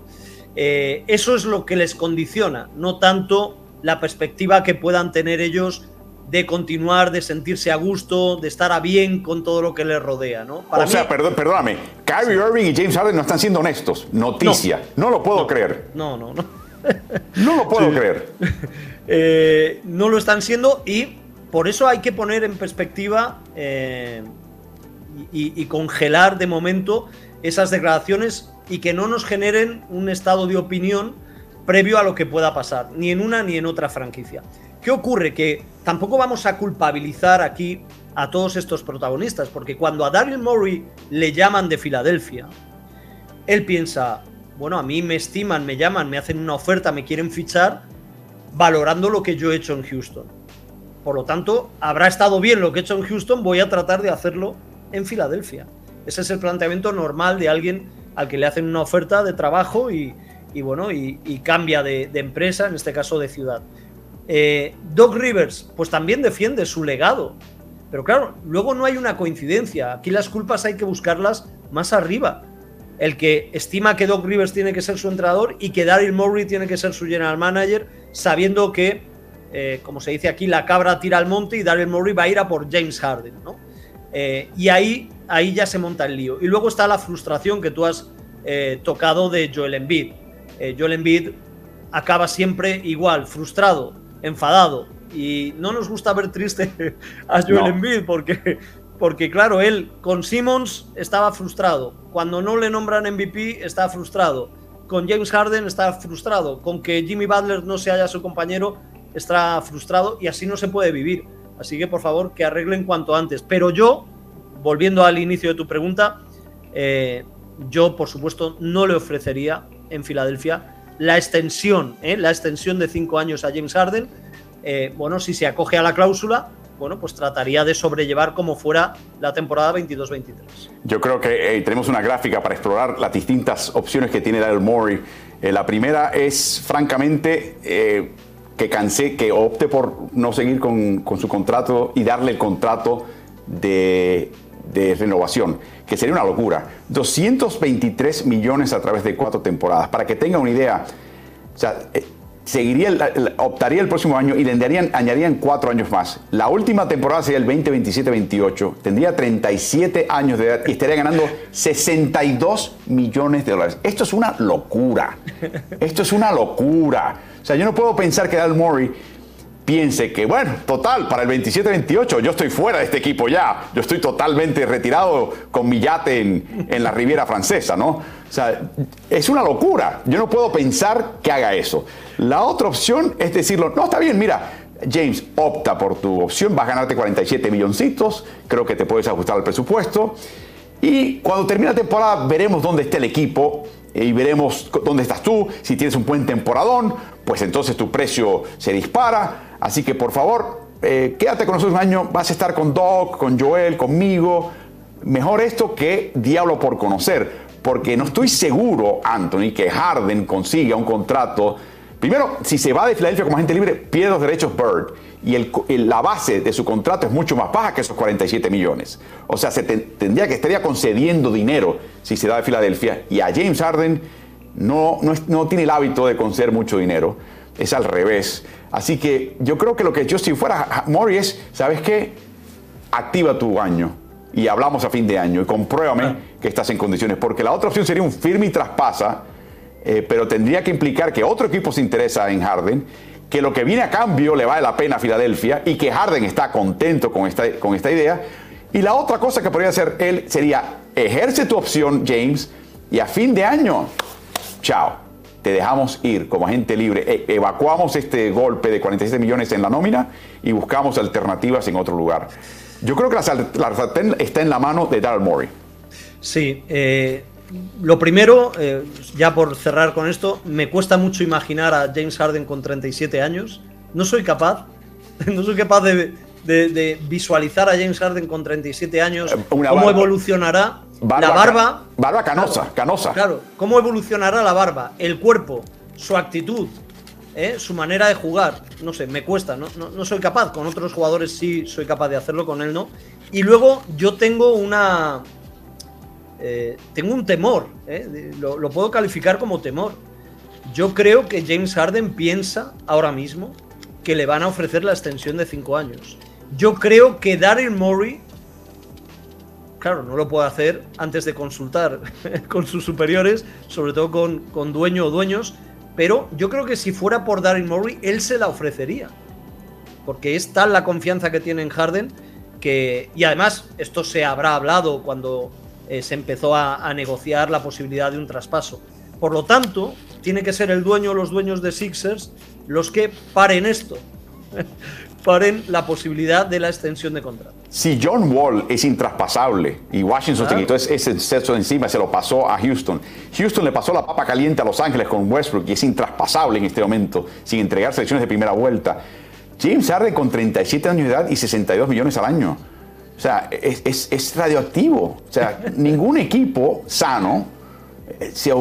Eh, eso es lo que les condiciona, no tanto la perspectiva que puedan tener ellos de continuar, de sentirse a gusto, de estar a bien con todo lo que les rodea, ¿no? o sea, perdón, perdóname, Kyrie Irving y James Harden no están siendo honestos. Noticia, no, lo puedo creer. No, no, no. no lo puedo creer. Eh, no lo están siendo y por eso hay que poner en perspectiva eh, y, congelar de momento esas declaraciones y que no nos generen un estado de opinión previo a lo que pueda pasar, ni en una ni en otra franquicia. ¿Qué ocurre? Que tampoco vamos a culpabilizar aquí a todos estos protagonistas, porque cuando a Daryl Morey le llaman de Filadelfia, él piensa, bueno, a mí me estiman, me llaman, me hacen una oferta, me quieren fichar, valorando lo que yo he hecho en Houston. Por lo tanto, habrá estado bien lo que he hecho en Houston, voy a tratar de hacerlo en Filadelfia. Ese es el planteamiento normal de alguien al que le hacen una oferta de trabajo y, bueno, y, cambia de, empresa, en este caso de ciudad. Eh, Doc Rivers, pues también defiende su legado. Pero claro, luego no hay una coincidencia. Aquí las culpas hay que buscarlas más arriba. El que estima que Doc Rivers tiene que ser su entrenador y que Daryl Morey tiene que ser su general manager, sabiendo que eh, como se dice aquí, la cabra tira al monte y Daryl Morey va a ir a por James Harden, ¿no? Eh, y ahí, ahí ya se monta el lío. Y luego está la frustración que tú has eh, tocado de Joel Embiid. Joel Embiid acaba siempre igual, frustrado, enfadado. Y no nos gusta ver triste a Joel Embiid porque, porque, claro, él con Simmons estaba frustrado. Cuando no le nombran MVP, está frustrado. Con James Harden está frustrado. Con que Jimmy Butler no se haya su compañero, está frustrado y así no se puede vivir. Así que por favor que arreglen cuanto antes. Pero yo, volviendo al inicio de tu pregunta, eh, yo por supuesto no le ofrecería en Filadelfia la extensión, ¿eh? la extensión de cinco años a James Harden. Eh, bueno, si se acoge a la cláusula, bueno, pues trataría de sobrellevar como fuera la temporada 22-23. Yo creo que tenemos una gráfica para explorar las distintas opciones que tiene Daryl Morey. la primera es, francamente, que cansé, que opte por no seguir con, su contrato y darle el contrato de, renovación, que sería una locura. 223 millones a través de cuatro temporadas. Para que tenga una idea, o sea, eh, seguiría, optaría el próximo año y le añadirían, cuatro años más. La última temporada sería el 2027-28. Tendría 37 años de edad y estaría ganando 62 millones de dólares. Esto es una locura. Esto es una locura. O sea, yo no puedo pensar que Dal Murray piense que, bueno, total, para el 27-28 yo estoy fuera de este equipo ya, yo estoy totalmente retirado con mi yate en, en, la Riviera Francesa, ¿no? O sea, es una locura, yo no puedo pensar que haga eso. La otra opción es decirlo, no, está bien, mira, James, opta por tu opción, vas a ganarte 47 milloncitos, creo que te puedes ajustar al presupuesto. Y cuando termine la temporada veremos dónde está el equipo y veremos dónde estás tú. Si tienes un buen temporadón, pues entonces tu precio se dispara. Así que por favor, eh, quédate con nosotros un año. Vas a estar con Doc, con Joel, conmigo. Mejor esto que diablo por conocer. Porque no estoy seguro, Anthony, que Harden consiga un contrato. Primero, si se va de Filadelfia como agente libre, pierde los derechos Bird y la base de su contrato es mucho más baja que esos 47 millones. O sea, se tendría que estaría concediendo dinero si se da de Filadelfia y a James Harden no, no, tiene el hábito de conceder mucho dinero, es al revés. Así que yo creo que lo que yo si fuera Murray es, ¿sabes qué? Activa tu año y hablamos a fin de año y compruébame ah. que estás en condiciones, porque la otra opción sería un firme y traspasa, eh, pero tendría que implicar que otro equipo se interesa en Harden, que lo que viene a cambio le vale la pena a Filadelfia y que Harden está contento con esta, con esta idea. Y la otra cosa que podría hacer él sería, ejerce tu opción, James, y a fin de año, chao, te dejamos ir como agente libre, e, evacuamos este golpe de 47 millones en la nómina y buscamos alternativas en otro lugar. Yo creo que la, sartén está en la mano de Daryl Morey. Sí, eh, lo primero, eh, ya por cerrar con esto, me cuesta mucho imaginar a James Harden con 37 años. No soy capaz, no soy capaz de, visualizar a James Harden con 37 años, eh, cómo evolucionará la barba. Barba canosa, canosa. Claro, cómo evolucionará la barba, el cuerpo, su actitud, ¿eh? su manera de jugar. No sé, me cuesta, no, no, soy capaz. Con otros jugadores sí soy capaz de hacerlo, con él no. Y luego yo tengo una. Eh, tengo un temor, ¿eh? lo, puedo calificar como temor. Yo creo que James Harden piensa ahora mismo que le van a ofrecer la extensión de 5 años. Yo creo que Daryl Morey, claro, no lo puede hacer antes de consultar con sus superiores, sobre todo con, con dueño o dueños, pero yo creo que si fuera por Daryl Morey, él se la ofrecería. Porque es tal la confianza que tiene en Harden que. Y además, esto se habrá hablado cuando eh, se empezó a, negociar la posibilidad de un traspaso. Por lo tanto, tiene que ser el dueño o los dueños de Sixers los que paren esto. paren la posibilidad de la extensión de contrato. Si John Wall es intraspasable y Washington se quitó ese de encima, se lo pasó a Houston. Houston le pasó la papa caliente a Los Ángeles con Westbrook y es intraspasable en este momento, sin entregar selecciones de primera vuelta. James Harden con 37 años de edad y 62 millones al año. O sea, es, es radioactivo. O sea, ningún equipo sano eh, se,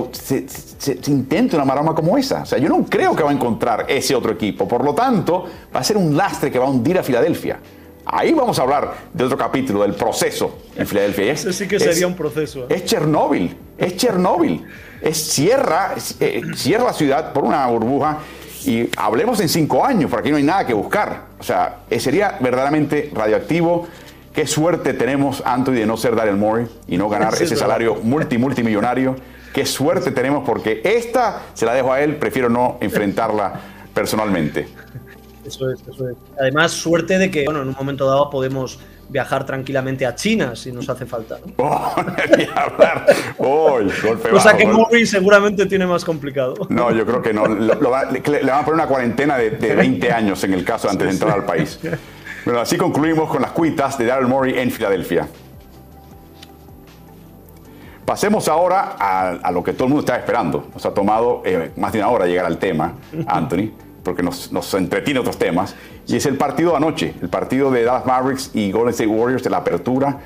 se, intenta una maroma como esa. O sea, yo no creo que va a encontrar ese otro equipo. Por lo tanto, va a ser un lastre que va a hundir a Filadelfia. Ahí vamos a hablar de otro capítulo, del proceso en Filadelfia. Ese sí que sería un proceso. Es Chernóbil, es Chernóbil. Es cierra, eh, cierra la ciudad por una burbuja y hablemos en cinco años, por aquí no hay nada que buscar. O sea, eh, sería verdaderamente radioactivo. Qué suerte tenemos, Anthony, de no ser Daryl Morey y no ganar ese salario multi, multimillonario. Qué suerte tenemos porque esta se la dejo a él, prefiero no enfrentarla personalmente. Eso es, eso es. Además, suerte de que, bueno, en un momento dado podemos viajar tranquilamente a China si nos hace falta. Oh, Cosa que Murray seguramente tiene más complicado. No, yo creo que no. le, van a poner una cuarentena de, 20 años en el caso antes de entrar al país. Bueno, así concluimos con las cuitas de Daryl Morey en Filadelfia. Pasemos ahora a, lo que todo el mundo estaba esperando. Nos ha tomado eh, más de una hora llegar al tema, Anthony, porque nos, entretiene otros temas. Y es el partido de anoche, el partido de Dallas Mavericks y Golden State Warriors de la apertura.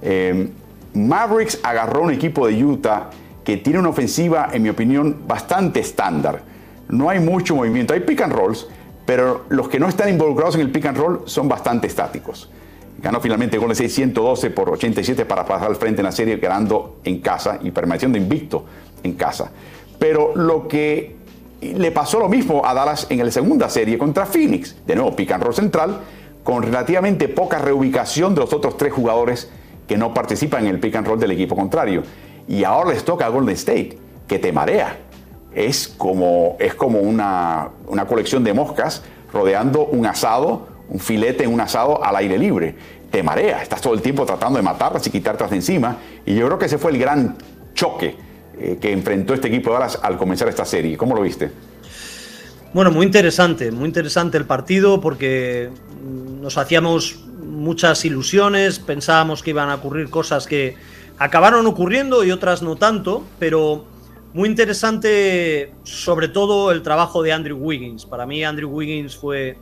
Eh, Mavericks agarró un equipo de Utah que tiene una ofensiva, en mi opinión, bastante estándar. No hay mucho movimiento, hay pick and rolls, pero los que no están involucrados en el pick and roll son bastante estáticos. Ganó finalmente Golden State 112 por 87 para pasar al frente en la serie, ganando en casa y permaneciendo invicto en casa. Pero lo que le pasó lo mismo a Dallas en la segunda serie contra Phoenix. De nuevo, pick and roll central, con relativamente poca reubicación de los otros tres jugadores que no participan en el pick and roll del equipo contrario. Y ahora les toca a Golden State, que te marea. Es como, es como una, una colección de moscas rodeando un asado un filete en un asado al aire libre. Te marea, estás todo el tiempo tratando de matarlas y quitártelas de encima. Y yo creo que ese fue el gran choque eh, que enfrentó este equipo de Dallas al comenzar esta serie. ¿Cómo lo viste? Bueno, muy interesante, muy interesante el partido porque nos hacíamos muchas ilusiones, pensábamos que iban a ocurrir cosas que acabaron ocurriendo y otras no tanto, pero muy interesante sobre todo el trabajo de Andrew Wiggins. Para mí Andrew Wiggins fue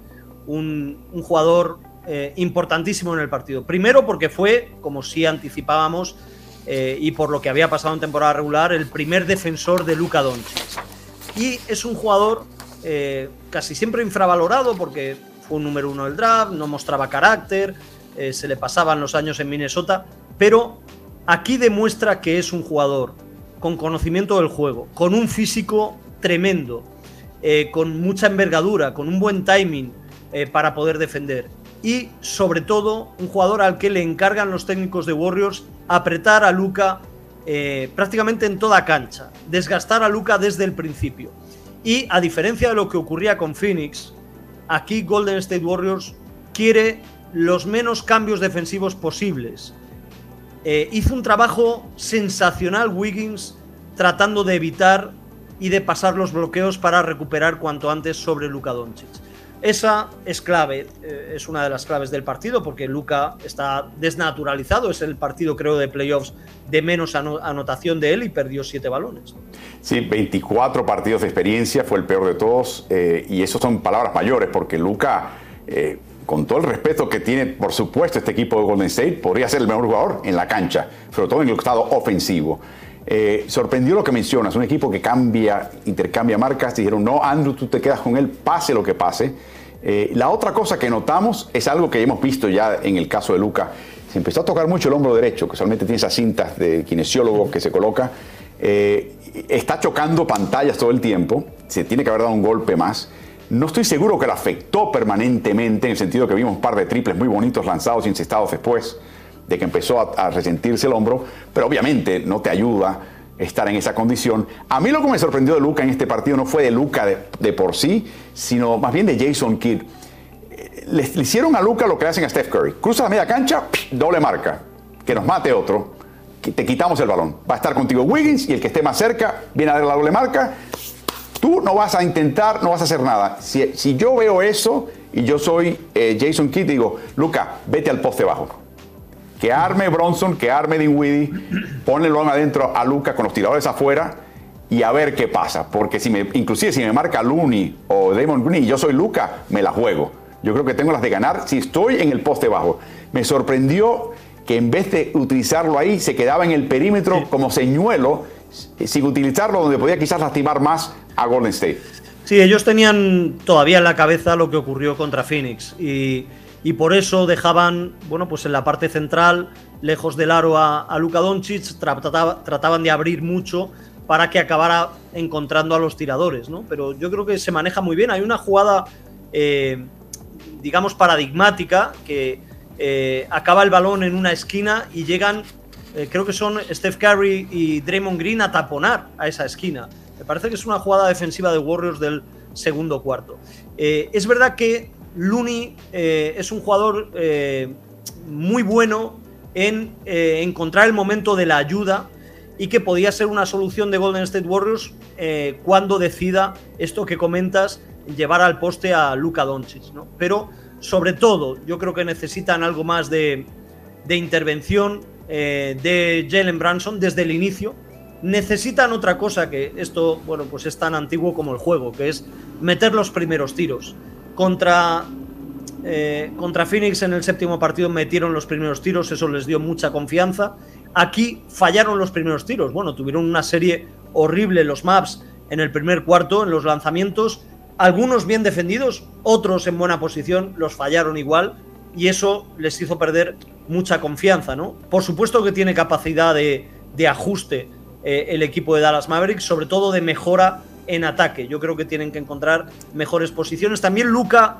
un, jugador eh, importantísimo en el partido. Primero porque fue, como sí anticipábamos, eh, y por lo que había pasado en temporada regular, el primer defensor de Luka Doncic. Y es un jugador eh, casi siempre infravalorado porque fue un número uno del draft, no mostraba carácter, se le pasaban los años en Minnesota, pero aquí demuestra que es un jugador con conocimiento del juego, con un físico tremendo, eh, con mucha envergadura, con un buen timing eh, para poder defender. Y sobre todo, un jugador al que le encargan los técnicos de Warriors apretar a Luca eh, prácticamente en toda cancha, desgastar a Luca desde el principio. Y a diferencia de lo que ocurría con Phoenix, aquí Golden State Warriors quiere los menos cambios defensivos posibles. Hizo un trabajo sensacional Wiggins tratando de evitar y de pasar los bloqueos para recuperar cuanto antes sobre Luka Doncic. Esa es clave, eh, es una de las claves del partido porque Luka está desnaturalizado, es el partido creo de playoffs de menos anotación de él y perdió siete balones. Sí, 24 partidos de experiencia, fue el peor de todos eh, y eso son palabras mayores porque Luka, eh, con todo el respeto que tiene por supuesto este equipo de Golden State, podría ser el mejor jugador en la cancha, sobre todo en el estado ofensivo. Eh, sorprendió lo que mencionas, un equipo que cambia, intercambia marcas. Dijeron, no, Andrew, tú te quedas con él, pase lo que pase. Eh, la otra cosa que notamos es algo que hemos visto ya en el caso de Luca. Se empezó a tocar mucho el hombro derecho, que solamente tiene esas cintas de kinesiólogo que se coloca. Eh, está chocando pantallas todo el tiempo. Se tiene que haber dado un golpe más. No estoy seguro que lo afectó permanentemente, en el sentido que vimos un par de triples muy bonitos lanzados y incestados después de que empezó a, resentirse el hombro, pero obviamente no te ayuda estar en esa condición. A mí lo que me sorprendió de Luca en este partido no fue de Luca de, por sí, sino más bien de Jason Kidd. Eh, le, hicieron a Luca lo que hacen a Steph Curry. Cruza la media cancha, doble marca. Que nos mate otro, que te quitamos el balón. Va a estar contigo Wiggins y el que esté más cerca viene a dar la doble marca. Tú no vas a intentar, no vas a hacer nada. Si, yo veo eso y yo soy eh, Jason Kidd, digo, Luca, vete al poste bajo que arme Bronson, que arme Dinwiddie, ponelo adentro a Luca con los tiradores afuera y a ver qué pasa. Porque si me, inclusive si me marca Looney o Damon Green y yo soy Luca, me la juego. Yo creo que tengo las de ganar si estoy en el poste bajo. Me sorprendió que en vez de utilizarlo ahí, se quedaba en el perímetro como señuelo, sin utilizarlo donde podía quizás lastimar más a Golden State. Sí, ellos tenían todavía en la cabeza lo que ocurrió contra Phoenix y y por eso dejaban, bueno, pues en la parte central, lejos del aro a, Luka Doncic, trataban de abrir mucho para que acabara encontrando a los tiradores, ¿no? Pero yo creo que se maneja muy bien. Hay una jugada, eh, digamos, paradigmática, que eh, acaba el balón en una esquina y llegan, eh, creo que son Steph Curry y Draymond Green a taponar a esa esquina. Me parece que es una jugada defensiva de Warriors del segundo cuarto. es verdad que Looney eh, es un jugador eh, muy bueno en eh, encontrar el momento de la ayuda y que podía ser una solución de Golden State Warriors cuando decida esto que comentas, llevar al poste a Luka Doncic. Pero sobre todo, yo creo que necesitan algo más de intervención de Jalen Branson desde el inicio. Necesitan otra cosa que esto, bueno, pues es tan antiguo como el juego, que es meter los primeros tiros. Contra, eh, contra Phoenix en el séptimo partido metieron los primeros tiros, eso les dio mucha confianza. Aquí fallaron los primeros tiros. Bueno, tuvieron una serie horrible los maps en el primer cuarto, en los lanzamientos. Algunos bien defendidos, otros en buena posición, los fallaron igual. Y eso les hizo perder mucha confianza, ¿no? Por supuesto que tiene capacidad de, ajuste eh, el equipo de Dallas Mavericks, sobre todo de mejora en ataque. Yo creo que tienen que encontrar mejores posiciones. También Luca,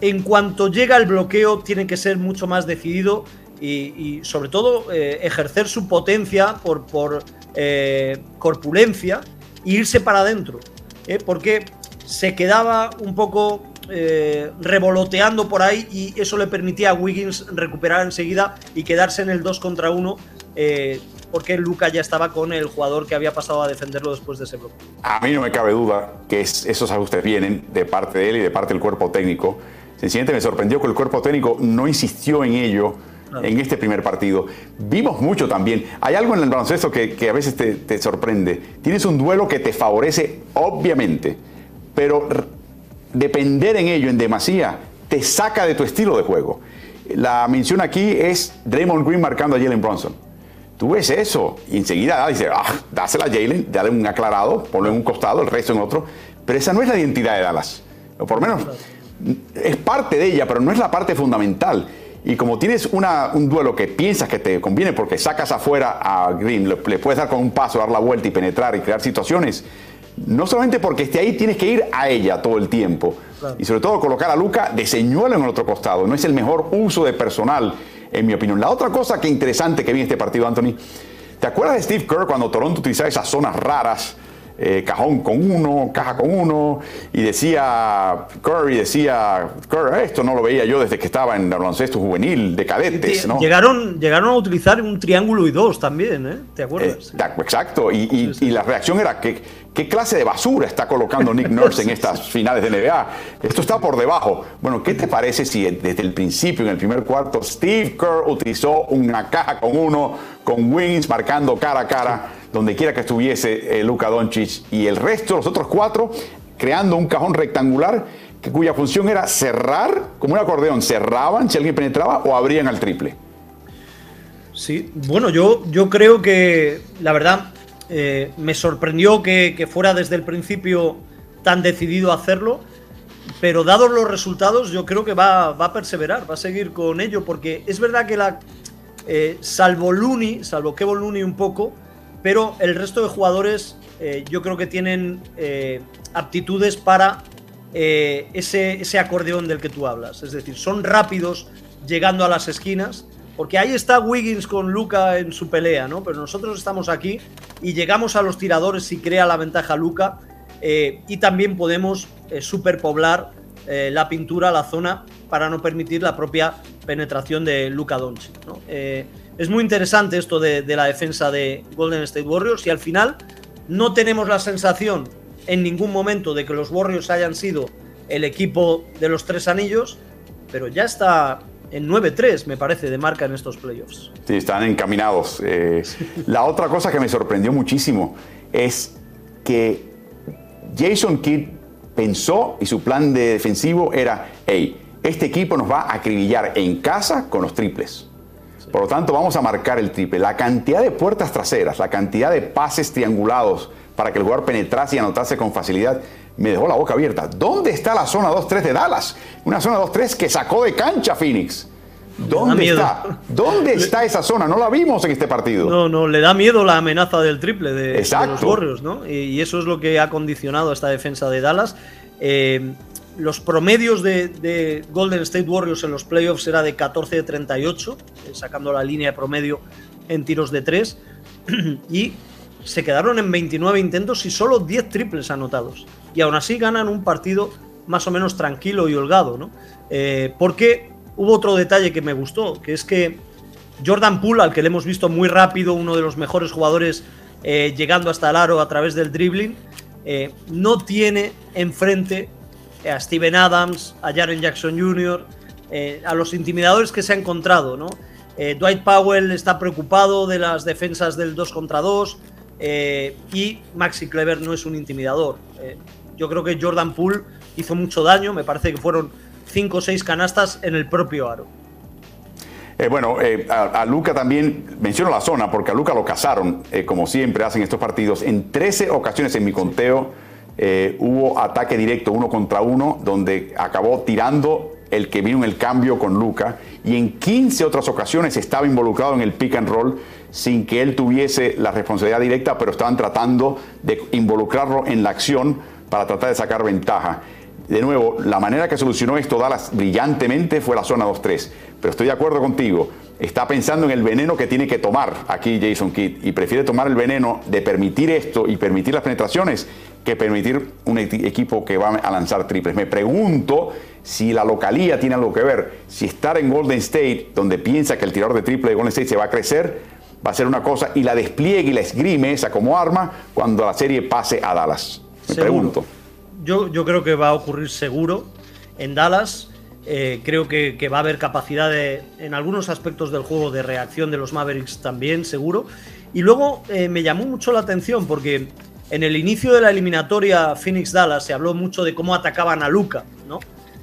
en cuanto llega al bloqueo, tiene que ser mucho más decidido y, sobre todo eh, ejercer su potencia por, por eh, corpulencia e irse para adentro. porque se quedaba un poco revoloteando por ahí y eso le permitía a Wiggins recuperar enseguida y quedarse en el 2 contra 1 porque Luca ya estaba con el jugador que había pasado a defenderlo después de ese bloque. A mí no me cabe duda que esos ajustes vienen de parte de él y de parte del cuerpo técnico. Sencillamente me sorprendió que el cuerpo técnico no insistió en ello en este primer partido. Vimos mucho también. Hay algo en el baloncesto que, a veces te, te, sorprende. Tienes un duelo que te favorece, obviamente, pero depender en ello en demasía te saca de tu estilo de juego. La mención aquí es Draymond Green marcando a Jalen Bronson. Tú ves eso y enseguida dice, ah, dásela a Jalen, dale un aclarado, ponlo en un costado, el resto en otro. Pero esa no es la identidad de Dallas. O por lo menos es parte de ella, pero no es la parte fundamental. Y como tienes un duelo que piensas que te conviene porque sacas afuera a Green, le, puedes dar con un paso, dar la vuelta y penetrar y crear situaciones, no solamente porque esté ahí, tienes que ir a ella todo el tiempo. Y sobre todo colocar a Luca de señuelo en el otro costado. No es el mejor uso de personal, en mi opinión. La otra cosa que interesante que vi en este partido, Anthony, ¿te acuerdas de Steve Kerr cuando Toronto utilizaba esas zonas raras? Eh, cajón con uno, caja con uno, y decía Curry, decía Curry, esto no lo veía yo desde que estaba en el baloncesto juvenil de cadetes, ¿no? Llegaron, llegaron a utilizar un triángulo y dos también, ¿eh? ¿Te acuerdas? Eh, exacto, y, la reacción era que ¿Qué clase de basura está colocando Nick Nurse en estas finales de NBA? Esto está por debajo. Bueno, ¿qué te parece si desde el principio, en el primer cuarto, Steve Kerr utilizó una caja con uno, con Wings marcando cara a cara? Donde quiera que estuviese eh, Luka Doncic y el resto, los otros cuatro, creando un cajón rectangular que, cuya función era cerrar, como un acordeón, cerraban si alguien penetraba o abrían al triple. Sí, bueno, yo, yo creo que la verdad eh, me sorprendió que, fuera desde el principio tan decidido a hacerlo, pero dados los resultados yo creo que va, a perseverar, va a seguir con ello, porque es verdad que la, eh, salvo Looney, salvo Kevin Looney un poco, pero el resto de jugadores eh, yo creo que tienen eh, aptitudes para eh, ese, ese acordeón del que tú hablas. Es decir, son rápidos llegando a las esquinas, porque ahí está Wiggins con Luca en su pelea, ¿no? Pero nosotros estamos aquí y llegamos a los tiradores si crea la ventaja Luca y también podemos superpoblar la pintura, la zona, para no permitir la propia penetración de Luca Doncic, ¿no? Es muy interesante esto de, la defensa de Golden State Warriors y al final no tenemos la sensación en ningún momento de que los Warriors hayan sido el equipo de los tres anillos, pero ya está en 9-3, me parece, de marca en estos playoffs. Sí, están encaminados. Eh, la otra cosa que me sorprendió muchísimo es que Jason Kidd pensó y su plan de defensivo era, hey, este equipo nos va a acribillar en casa con los triples. Por lo tanto, vamos a marcar el triple. La cantidad de puertas traseras, la cantidad de pases triangulados para que el jugador penetrase y anotase con facilidad, me dejó la boca abierta. ¿Dónde está la zona 2-3 de Dallas? Una zona 2-3 que sacó de cancha Phoenix. ¿Dónde está? ¿Dónde está esa zona? No la vimos en este partido. No, no, le da miedo la amenaza del triple de, los Warriors, ¿no? Y, eso es lo que ha condicionado esta defensa de Dallas. Eh, los promedios de, Golden State Warriors en los playoffs era de 14 de 38, eh, sacando la línea de promedio en tiros de 3, y se quedaron en 29 intentos y solo 10 triples anotados. Y aún así ganan un partido más o menos tranquilo y holgado, ¿no? Eh, porque hubo otro detalle que me gustó, que es que Jordan Poole, al que le hemos visto muy rápido, uno de los mejores jugadores eh, llegando hasta el aro a través del dribbling, no tiene enfrente a Steven Adams, a Jaren Jackson Jr., eh, a los intimidadores que se ha encontrado, ¿no? Eh, Dwight Powell está preocupado de las defensas del 2 contra 2 eh, y Maxi Clever no es un intimidador. yo creo que Jordan Poole hizo mucho daño, me parece que fueron 5 o 6 canastas en el propio aro. bueno, a, a, Luca también menciono la zona, porque a Luca lo cazaron, como siempre hacen estos partidos, en 13 ocasiones en mi conteo eh, hubo ataque directo uno contra uno, donde acabó tirando el que vino en el cambio con Luca, y en 15 otras ocasiones estaba involucrado en el pick and roll sin que él tuviese la responsabilidad directa, pero estaban tratando de involucrarlo en la acción para tratar de sacar ventaja. De nuevo, la manera que solucionó esto Dallas brillantemente fue la zona 2-3, pero estoy de acuerdo contigo, está pensando en el veneno que tiene que tomar aquí Jason Kidd y prefiere tomar el veneno de permitir esto y permitir las penetraciones que permitir un equipo que va a lanzar triples. Me pregunto si la localía tiene algo que ver, si estar en Golden State, donde piensa que el tirador de triple de Golden State se va a crecer, va a ser una cosa, y la despliegue y la esgrime esa como arma cuando la serie pase a Dallas. Me pregunto. Yo, yo creo que va a ocurrir seguro en Dallas. Eh, creo que, va a haber capacidad de, en algunos aspectos del juego de reacción de los Mavericks también, seguro. Y luego eh, me llamó mucho la atención porque en el inicio de la eliminatoria Phoenix-Dallas se habló mucho de cómo atacaban a Luca, ¿no?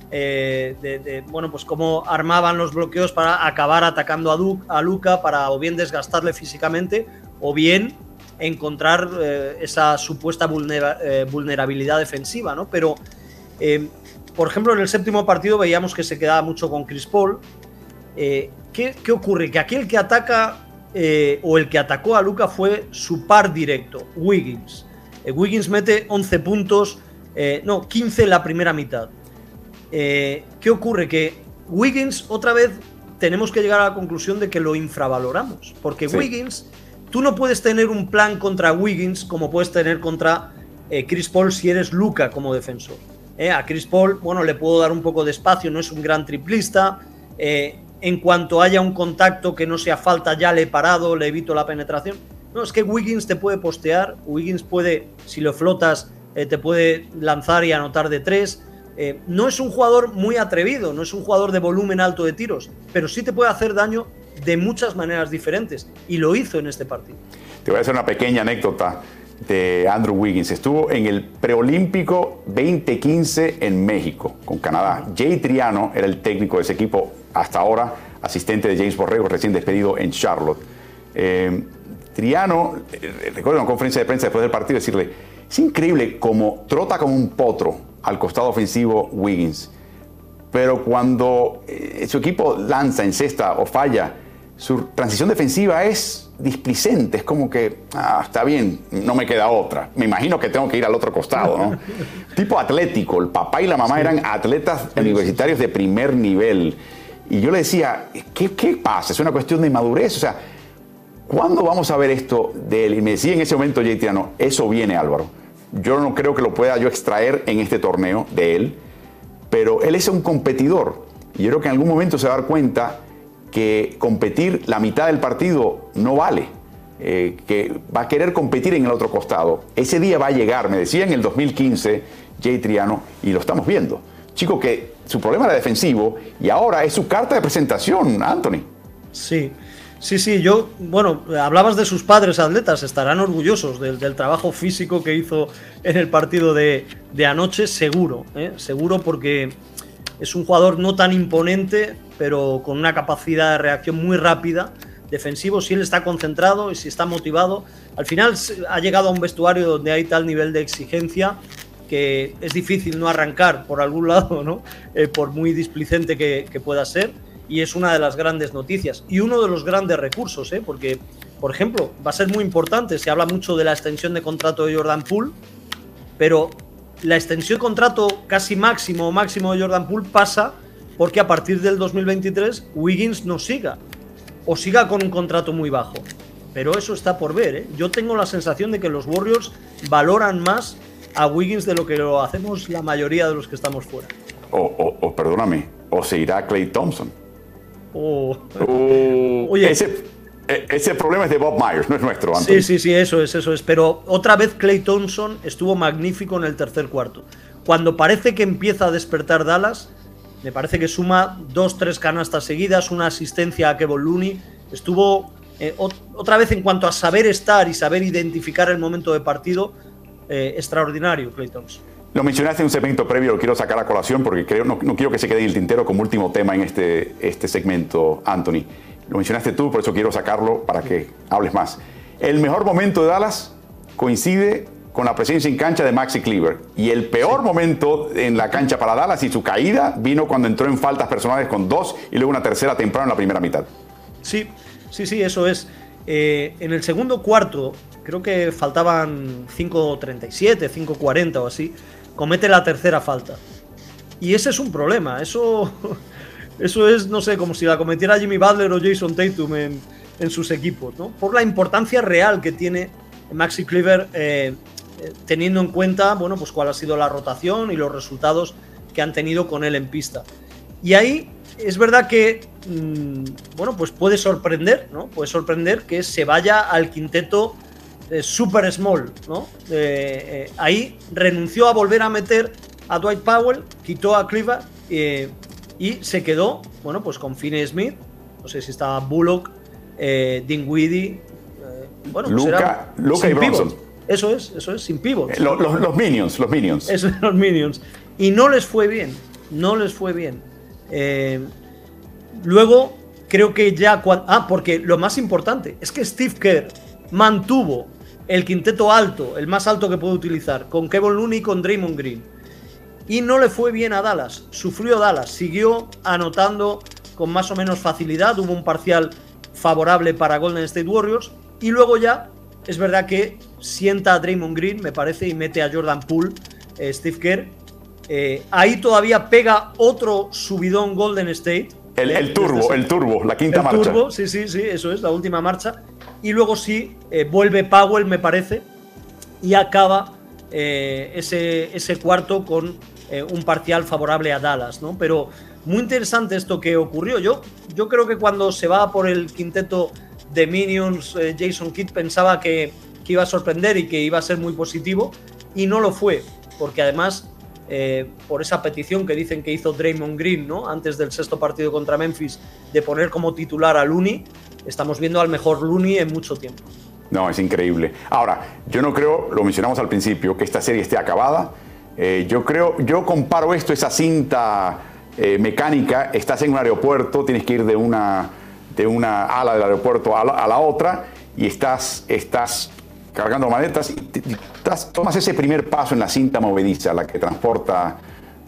Eh, bueno, pues cómo armaban los bloqueos para acabar atacando a, a Luca para o bien desgastarle físicamente o bien encontrar eh, esa supuesta eh, vulnerabilidad defensiva, ¿no? Pero, por ejemplo, en el séptimo partido veíamos que se quedaba mucho con Chris Paul ¿qué, ¿qué, ocurre? Que aquel que ataca o el que atacó a Luca fue su par directo, Wiggins. Wiggins mete 11 puntos, no, 15 en la primera mitad. ¿Qué ocurre? Que Wiggins otra vez tenemos que llegar a la conclusión de que lo infravaloramos. Porque Wiggins, tú no puedes tener un plan contra Wiggins como puedes tener contra eh, Chris Paul si eres Luca como defensor. Eh, a Chris Paul, bueno, le puedo dar un poco de espacio, no es un gran triplista. Eh, en cuanto haya un contacto que no sea falta, ya le he parado, le evito la penetración. No, es que Wiggins te puede postear, Wiggins puede, si lo flotas, te puede lanzar y anotar de tres. Eh, no es un jugador muy atrevido, no es un jugador de volumen alto de tiros, pero sí te puede hacer daño de muchas maneras diferentes y lo hizo en este partido. Te voy a hacer una pequeña anécdota de Andrew Wiggins. Estuvo en el preolímpico 2015 en México con Canadá. Jay Triano era el técnico de ese equipo hasta ahora, asistente de James Borrego, recién despedido en Charlotte. Eh, Triano, eh, recuerdo en una conferencia de prensa después del partido decirle, es increíble como trota como un potro al costado ofensivo Wiggins. Pero cuando eh, su equipo lanza en cesta o falla, su transición defensiva es displicente, es como que, ah, está bien, no me queda otra. Me imagino que tengo que ir al otro costado, ¿no? tipo atlético, el papá y la mamá eran atletas universitarios de primer nivel. Y yo le decía, ¿qué, ¿qué, pasa? Es una cuestión de madurez. O sea, ¿cuándo vamos a ver esto de él? Y me decía en ese momento Jay Tiano, eso viene Álvaro yo no creo que lo pueda yo extraer en este torneo de él, pero él es un competidor. Y yo creo que en algún momento se va a dar cuenta que competir la mitad del partido no vale, eh, que va a querer competir en el otro costado. Ese día va a llegar, me decía en el 2015 Jay Triano, y lo estamos viendo. Chico que su problema era defensivo y ahora es su carta de presentación, Anthony. Sí, Sí, sí, yo, bueno, hablabas de sus padres atletas, estarán orgullosos del, trabajo físico que hizo en el partido de, anoche, seguro, ¿eh? seguro porque es un jugador no tan imponente, pero con una capacidad de reacción muy rápida, defensivo, si él está concentrado y si está motivado, al final ha llegado a un vestuario donde hay tal nivel de exigencia que es difícil no arrancar por algún lado, ¿no? Eh, por muy displicente que pueda ser y es una de las grandes noticias y uno de los grandes recursos, ¿eh? porque, por ejemplo, va a ser muy importante, se habla mucho de la extensión de contrato de Jordan Poole, pero la extensión de contrato casi máximo o máximo de Jordan Poole pasa porque a partir del 2023 Wiggins no siga o siga con un contrato muy bajo. Pero eso está por ver. ¿eh? Yo tengo la sensación de que los Warriors valoran más a Wiggins de lo que lo hacemos la mayoría de los que estamos fuera. O, o perdóname, o se irá Clay Thompson. Oh. Oye, e, ese, problema es de Bob Myers, no es nuestro. Sí, sí, sí, eso es, eso es. Pero otra vez Clay Thompson estuvo magnífico en el tercer cuarto. Cuando parece que empieza a despertar Dallas, me parece que suma dos, tres canastas seguidas, una asistencia a Kevin Looney. Estuvo eh, otra vez en cuanto a saber estar y saber identificar el momento de partido, eh, extraordinario Clay Thompson. Lo mencionaste en un segmento previo, lo quiero sacar a colación porque creo, no, quiero que se quede en el tintero como último tema en este, este segmento, Anthony. Lo mencionaste tú, por eso quiero sacarlo para que hables más. El mejor momento de Dallas coincide con la presencia en cancha de Maxi Cleaver. Y el peor momento en la cancha para Dallas y su caída vino cuando entró en faltas personales con dos y luego una tercera temprano en la primera mitad. Sí, sí, sí, eso es. Eh, en el segundo cuarto, creo que faltaban 5.37, 5.40 o así comete la tercera falta. Y ese es un problema, eso, eso es, no sé, como si la cometiera Jimmy Butler o Jason Tatum en, sus equipos, ¿no? Por la importancia real que tiene Maxi Cleaver eh, eh, teniendo en cuenta, bueno, pues cuál ha sido la rotación y los resultados que han tenido con él en pista. Y ahí es verdad que, mm, bueno, pues puede sorprender, ¿no? Puede sorprender que se vaya al quinteto super small, ¿no? Eh, ahí renunció a volver a meter a Dwight Powell, quitó a Cleaver eh, y se quedó, bueno, pues con Finney Smith, no sé si estaba Bullock, eh, Dinwiddie, bueno, pues Luca, Luca y Bronson. Eso es, eso es, sin pivot. Los, los, Minions, los Minions. Eso es, los Minions. Y no les fue bien, no les fue bien. luego, creo que ya... Ah, porque lo más importante es que Steve Kerr mantuvo el quinteto alto, el más alto que puede utilizar, con Kevin Looney y con Draymond Green. Y no le fue bien a Dallas, sufrió Dallas, siguió anotando con más o menos facilidad, hubo un parcial favorable para Golden State Warriors y luego ya es verdad que sienta a Draymond Green, me parece, y mete a Jordan Poole, eh, Steve Kerr. Eh, ahí todavía pega otro subidón Golden State. El, el turbo, el turbo, la quinta el marcha. Turbo, sí, sí, sí, eso es, la última marcha. Y luego sí, vuelve Powell, me parece, y acaba ese, ese cuarto con un parcial favorable a Dallas, ¿no? Pero muy interesante esto que ocurrió. Yo, yo creo que cuando se va por el quinteto de Minions, eh, Jason Kidd pensaba que, que, iba a sorprender y que iba a ser muy positivo y no lo fue, porque además eh, por esa petición que dicen que hizo Draymond Green ¿no? antes del sexto partido contra Memphis de poner como titular a Looney, estamos viendo al mejor Looney en mucho tiempo. No, es increíble. Ahora, yo no creo, lo mencionamos al principio, que esta serie esté acabada. Eh, yo creo, yo comparo esto, esa cinta eh, mecánica, estás en un aeropuerto, tienes que ir de una, de una ala del aeropuerto a la, otra y estás, estás cargando maletas y, tomas ese primer paso en la cinta movediza, la que transporta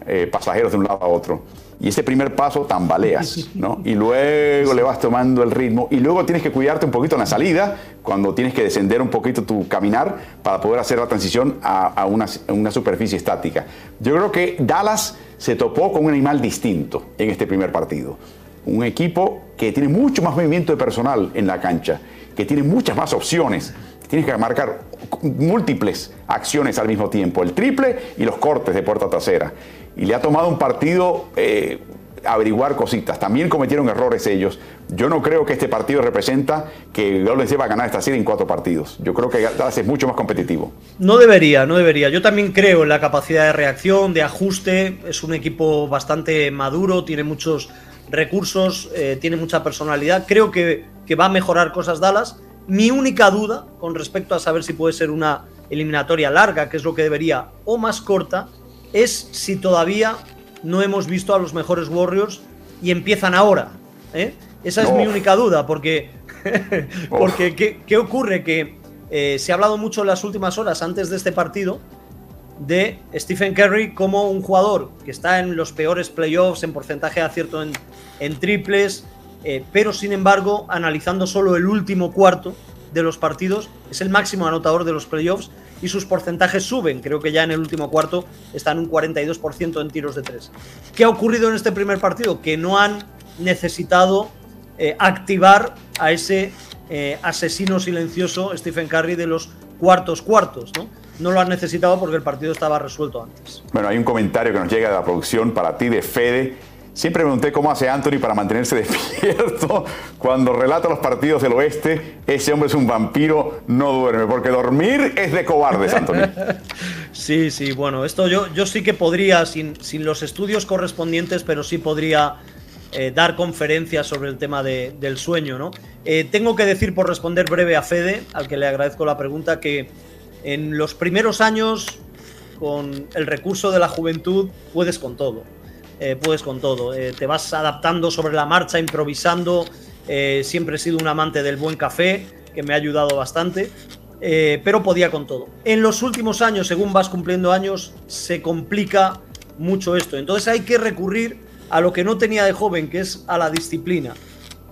eh, pasajeros de un lado a otro. Y ese primer paso tambaleas, ¿no? Y luego le vas tomando el ritmo y luego tienes que cuidarte un poquito en la salida, cuando tienes que descender un poquito tu caminar para poder hacer la transición a, una, a una superficie estática. Yo creo que Dallas se topó con un animal distinto en este primer partido. Un equipo que tiene mucho más movimiento de personal en la cancha, que tiene muchas más opciones. Tienes que marcar múltiples acciones al mismo tiempo, el triple y los cortes de puerta trasera. Y le ha tomado un partido eh, averiguar cositas. También cometieron errores ellos. Yo no creo que este partido representa que Golden State va a ganar esta serie en cuatro partidos. Yo creo que Dallas es mucho más competitivo. No debería, no debería. Yo también creo en la capacidad de reacción, de ajuste. Es un equipo bastante maduro, tiene muchos recursos, eh, tiene mucha personalidad. Creo que, que va a mejorar cosas Dallas. Mi única duda con respecto a saber si puede ser una eliminatoria larga, que es lo que debería, o más corta, es si todavía no hemos visto a los mejores Warriors y empiezan ahora. ¿eh? Esa es mi única duda, porque, porque ¿qué, ocurre? Que eh, se ha hablado mucho en las últimas horas antes de este partido de Stephen Curry como un jugador que está en los peores playoffs en porcentaje de acierto en, en triples, eh, pero sin embargo, analizando solo el último cuarto de los partidos, es el máximo anotador de los playoffs y sus porcentajes suben. Creo que ya en el último cuarto están un 42% en tiros de tres. ¿Qué ha ocurrido en este primer partido? Que no han necesitado eh, activar a ese eh, asesino silencioso Stephen Curry de los cuartos cuartos, ¿no? No lo han necesitado porque el partido estaba resuelto antes. Bueno, hay un comentario que nos llega de la producción para ti de Fede Siempre me pregunté cómo hace Anthony para mantenerse despierto cuando relata los partidos del oeste. Ese hombre es un vampiro, no duerme, porque dormir es de cobardes, Anthony. Sí, sí, bueno, esto yo, yo sí que podría, sin, sin los estudios correspondientes, pero sí podría eh, dar conferencias sobre el tema del sueño, ¿no? Eh, tengo que decir, por responder breve a Fede, al que le agradezco la pregunta, que en los primeros años, con el recurso de la juventud, puedes con todo eh, puedes con todo. Eh, te vas adaptando sobre la marcha, improvisando. Eh, siempre he sido un amante del buen café, que me ha ayudado bastante. pero podía con todo. En los últimos años, según vas cumpliendo años, se complica mucho esto. Entonces hay que recurrir a lo que no tenía de joven, que es a la disciplina.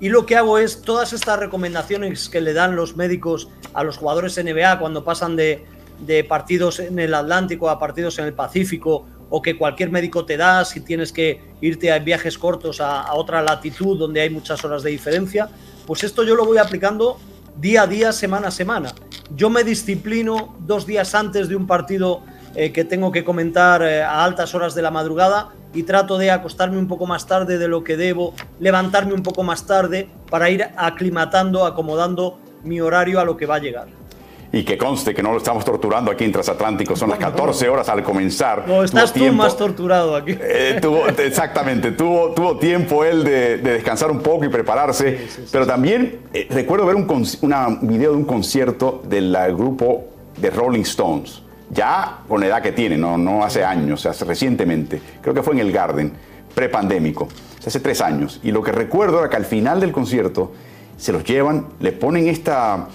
Y lo que hago es todas estas recomendaciones que le dan los médicos a los jugadores NBA cuando pasan de, de partidos en el Atlántico a partidos en el Pacífico o que cualquier médico te da si tienes que irte a viajes cortos a, otra latitud donde hay muchas horas de diferencia, pues esto yo lo voy aplicando día a día, semana a semana. Yo me disciplino dos días antes de un partido eh, que tengo que comentar eh, a altas horas de la madrugada y trato de acostarme un poco más tarde de lo que debo, levantarme un poco más tarde para ir aclimatando, acomodando mi horario a lo que va a llegar y que conste que no lo estamos torturando aquí en Transatlántico, son las 14 horas al comenzar. No, estás tú más torturado aquí. Eh, tuvo, exactamente, tuvo, tuvo tiempo él de, descansar un poco y prepararse, pero también eh, recuerdo ver un video de un concierto del grupo de Rolling Stones, ya con la edad que tiene, no, no hace años, hace recientemente, creo que fue en el Garden, prepandémico, hace tres años, y lo que recuerdo era que al final del concierto se los llevan, le ponen esta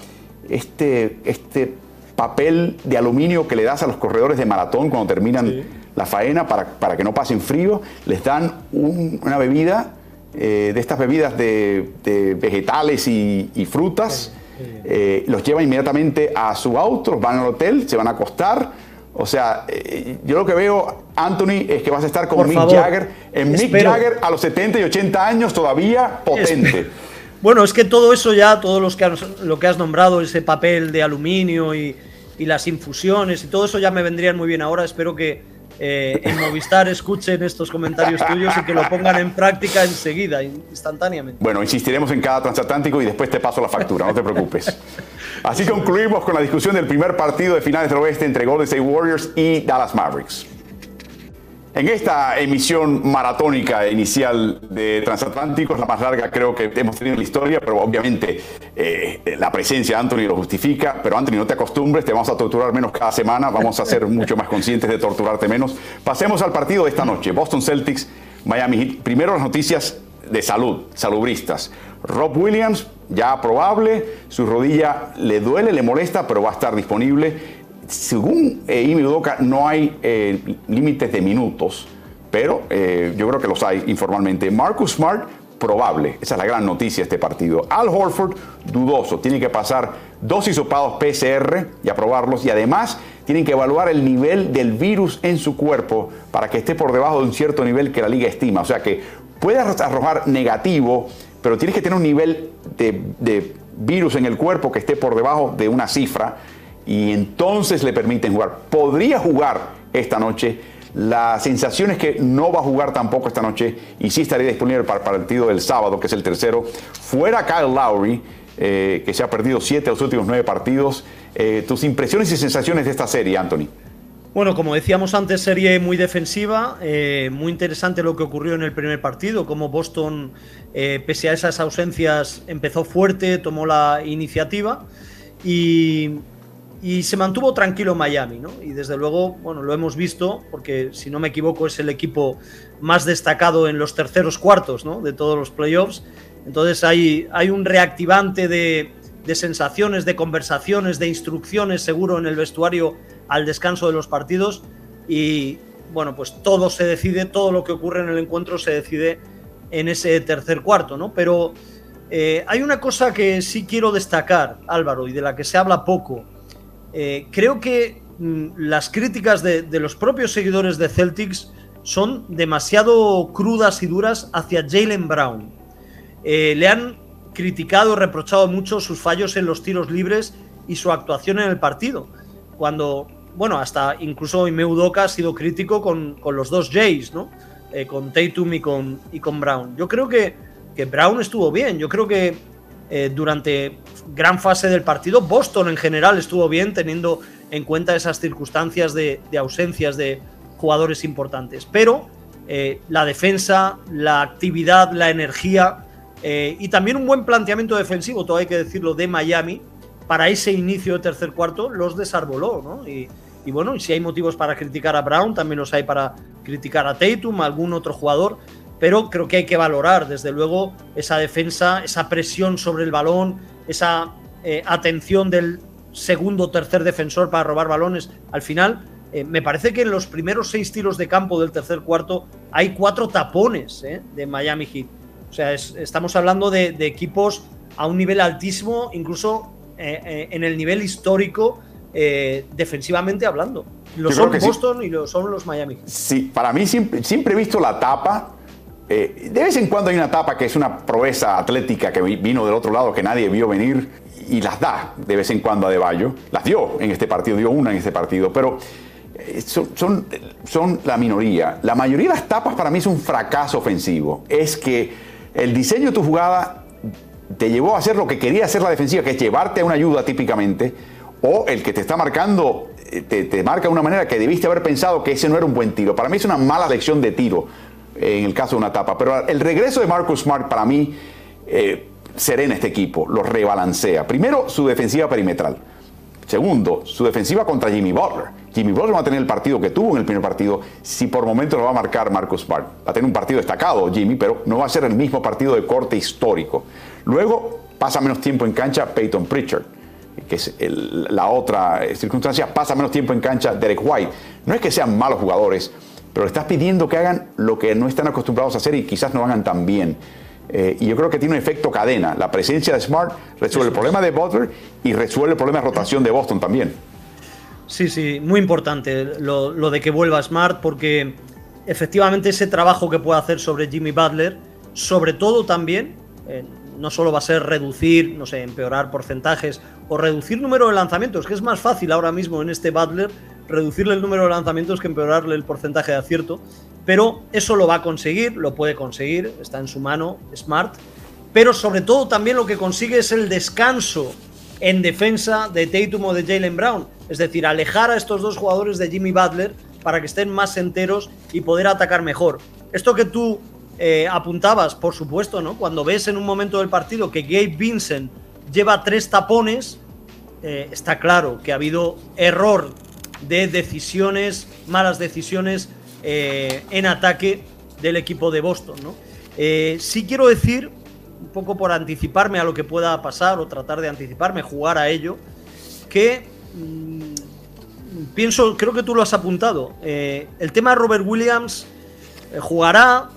este, este papel de aluminio que le das a los corredores de maratón cuando terminan la faena para, para, que no pasen frío, les dan una bebida de estas bebidas de, vegetales y, frutas, los lleva inmediatamente a su auto, van al hotel, se van a acostar. O sea, yo lo que veo, Anthony, es que vas a estar con Mick Jagger. En Mick Jagger a los 70 y 80 años todavía potente. Bueno, es que todo eso ya, todo los que lo que has nombrado, ese papel de aluminio y, las infusiones y todo eso ya me vendrían muy bien ahora. Espero que eh, en Movistar escuchen estos comentarios tuyos y que lo pongan en práctica enseguida, instantáneamente. Bueno, insistiremos en cada transatlántico y después te paso la factura, no te preocupes. Así concluimos con la discusión del primer partido de finales del oeste entre Golden State Warriors y Dallas Mavericks. En esta emisión maratónica inicial de Transatlánticos, la más larga creo que hemos tenido en la historia, pero obviamente eh, la presencia de Anthony lo justifica, pero Anthony no te acostumbres, te vamos a torturar menos cada semana, vamos a ser mucho más conscientes de torturarte menos. Pasemos al partido de esta noche, Boston Celtics, Miami Heat. Primero las noticias de salud, salubristas. Rob Williams, ya probable, su rodilla le duele, le molesta, pero va a estar disponible según eh, Imi Udoka, no hay eh, límites de minutos, pero eh, yo creo que los hay informalmente. Marcus Smart, probable. Esa es la gran noticia de este partido. Al Horford, dudoso. Tiene que pasar dos hisopados PCR y aprobarlos. Y además tienen que evaluar el nivel del virus en su cuerpo para que esté por debajo de un cierto nivel que la liga estima. O sea que puede arrojar negativo, pero tienes que tener un nivel de virus en el cuerpo que esté por debajo de una cifra y entonces le permiten jugar. Podría jugar esta noche. La sensación es que no va a jugar tampoco esta noche y sí estaría disponible para el partido del sábado, que es el tercero. Fuera Kyle Lowry, eh, que se ha perdido siete de los últimos nueve partidos. Eh, tus impresiones y sensaciones de esta serie, Anthony. Bueno, como decíamos antes, serie muy defensiva, eh, muy interesante lo que ocurrió en el primer partido, como Boston, pese a esas ausencias, empezó fuerte, tomó la iniciativa y y se mantuvo tranquilo Miami, ¿no? Y desde luego, bueno, lo hemos visto, porque si no me equivoco es el equipo más destacado en los terceros cuartos, ¿no? De todos los playoffs. Entonces hay, hay un reactivante de, de sensaciones, de conversaciones, de instrucciones seguro en el vestuario al descanso de los partidos. Y bueno, pues todo se decide, todo lo que ocurre en el encuentro se decide en ese tercer cuarto, ¿no? Pero eh, hay una cosa que sí quiero destacar, Álvaro, y de la que se habla poco eh, creo que mm, las críticas de, los propios seguidores de Celtics son demasiado crudas y duras hacia Jalen Brown. Eh, le han criticado reprochado mucho sus fallos en los tiros libres y su actuación en el partido. Cuando, bueno, hasta incluso Imeudoka ha sido crítico con, los dos Jays, ¿no? Eh, con Tatum y con, y con Brown. Yo creo que, que Brown estuvo bien. Yo creo que eh, durante gran fase del partido. Boston en general estuvo bien teniendo en cuenta esas circunstancias de, ausencias de jugadores importantes. Pero eh, la defensa, la actividad, la energía eh, y también un buen planteamiento defensivo, todo hay que decirlo, de Miami para ese inicio de tercer cuarto los desarboló. Y, y bueno, si hay motivos para criticar a Brown, también los hay para criticar a Tatum, a algún otro jugador pero creo que hay que valorar, desde luego, esa defensa, esa presión sobre el balón, esa eh, atención del segundo o tercer defensor para robar balones. Al final, eh, me parece que en los primeros seis tiros de campo del tercer cuarto hay cuatro tapones eh, de Miami Heat. O sea, estamos hablando de, equipos a un nivel altísimo, incluso en el nivel histórico, defensivamente hablando. Lo son Boston y lo son los Miami. Sí, para mí siempre, siempre he visto la tapa eh, de vez en cuando hay una etapa que es una proeza atlética que vino del otro lado que nadie vio venir y las da de vez en cuando a De. Las dio en este partido, dio una en este partido, pero eh, son, son, la minoría. La mayoría de las tapas para mí es un fracaso ofensivo. Es que el diseño de tu jugada te llevó a hacer lo que quería hacer la defensiva, que es llevarte a una ayuda típicamente, o el que te está marcando eh, te, te marca de una manera que debiste haber pensado que ese no era un buen tiro. Para mí es una mala lección de tiro en el caso de una etapa. Pero el regreso de Marcus Smart para mí eh, serena este equipo, lo rebalancea. Primero, su defensiva perimetral. Segundo, su defensiva contra Jimmy Butler. Jimmy Butler va a tener el partido que tuvo en el primer partido, si por momentos lo va a marcar Marcus Smart. Va a tener un partido destacado Jimmy, pero no va a ser el mismo partido de corte histórico. Luego, pasa menos tiempo en cancha Peyton Pritchard, que es la otra circunstancia, pasa menos tiempo en cancha Derek White. No es que sean malos jugadores, pero estás pidiendo que hagan lo que no están acostumbrados a hacer y quizás no hagan tan bien. Eh, y yo creo que tiene un efecto cadena. La presencia de Smart resuelve el problema de Butler y resuelve el problema de rotación de Boston también. Sí, sí, muy importante lo, de que vuelva Smart porque efectivamente ese trabajo que puede hacer sobre Jimmy Butler, sobre todo también, eh, no solo va a ser reducir, no sé, empeorar porcentajes o reducir número de lanzamientos, que es más fácil ahora mismo en este Butler reducirle el número de lanzamientos que empeorarle el porcentaje de acierto, pero eso lo va a conseguir, lo puede conseguir, está en su mano, Smart, pero sobre todo también lo que consigue es el descanso en defensa de Tatum o de Jalen Brown, es decir, alejar a estos dos jugadores de Jimmy Butler para que estén más enteros y poder atacar mejor. Esto que tú eh, apuntabas, por supuesto, ¿no? Cuando ves en un momento del partido que Gabe Vincent lleva tres tapones, eh, está claro que ha habido error de decisiones, malas decisiones eh, en ataque del equipo de Boston. ¿no? Eh, sí quiero decir, un poco por anticiparme a lo que pueda pasar o tratar de anticiparme, jugar a ello, que mm, pienso, creo que tú lo has apuntado, eh, el tema de Robert Williams jugará,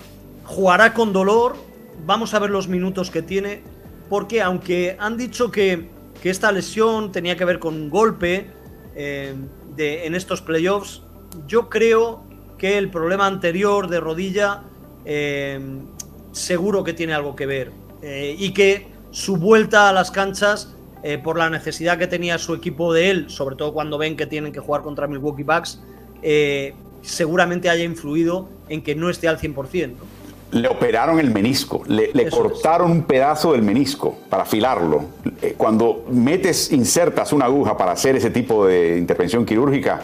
jugará con dolor, vamos a ver los minutos que tiene, porque aunque han dicho que, que esta lesión tenía que ver con un golpe, en estos playoffs. Yo creo que el problema anterior de rodilla eh, seguro que tiene algo que ver eh, y que su vuelta a las canchas eh, por la necesidad que tenía su equipo de él, sobre todo cuando ven que tienen que jugar contra Milwaukee Bucks, seguramente haya influido en que no esté al 100% le operaron el menisco, le, cortaron un pedazo del menisco para afilarlo. Eh, cuando metes, insertas una aguja para hacer ese tipo de intervención quirúrgica,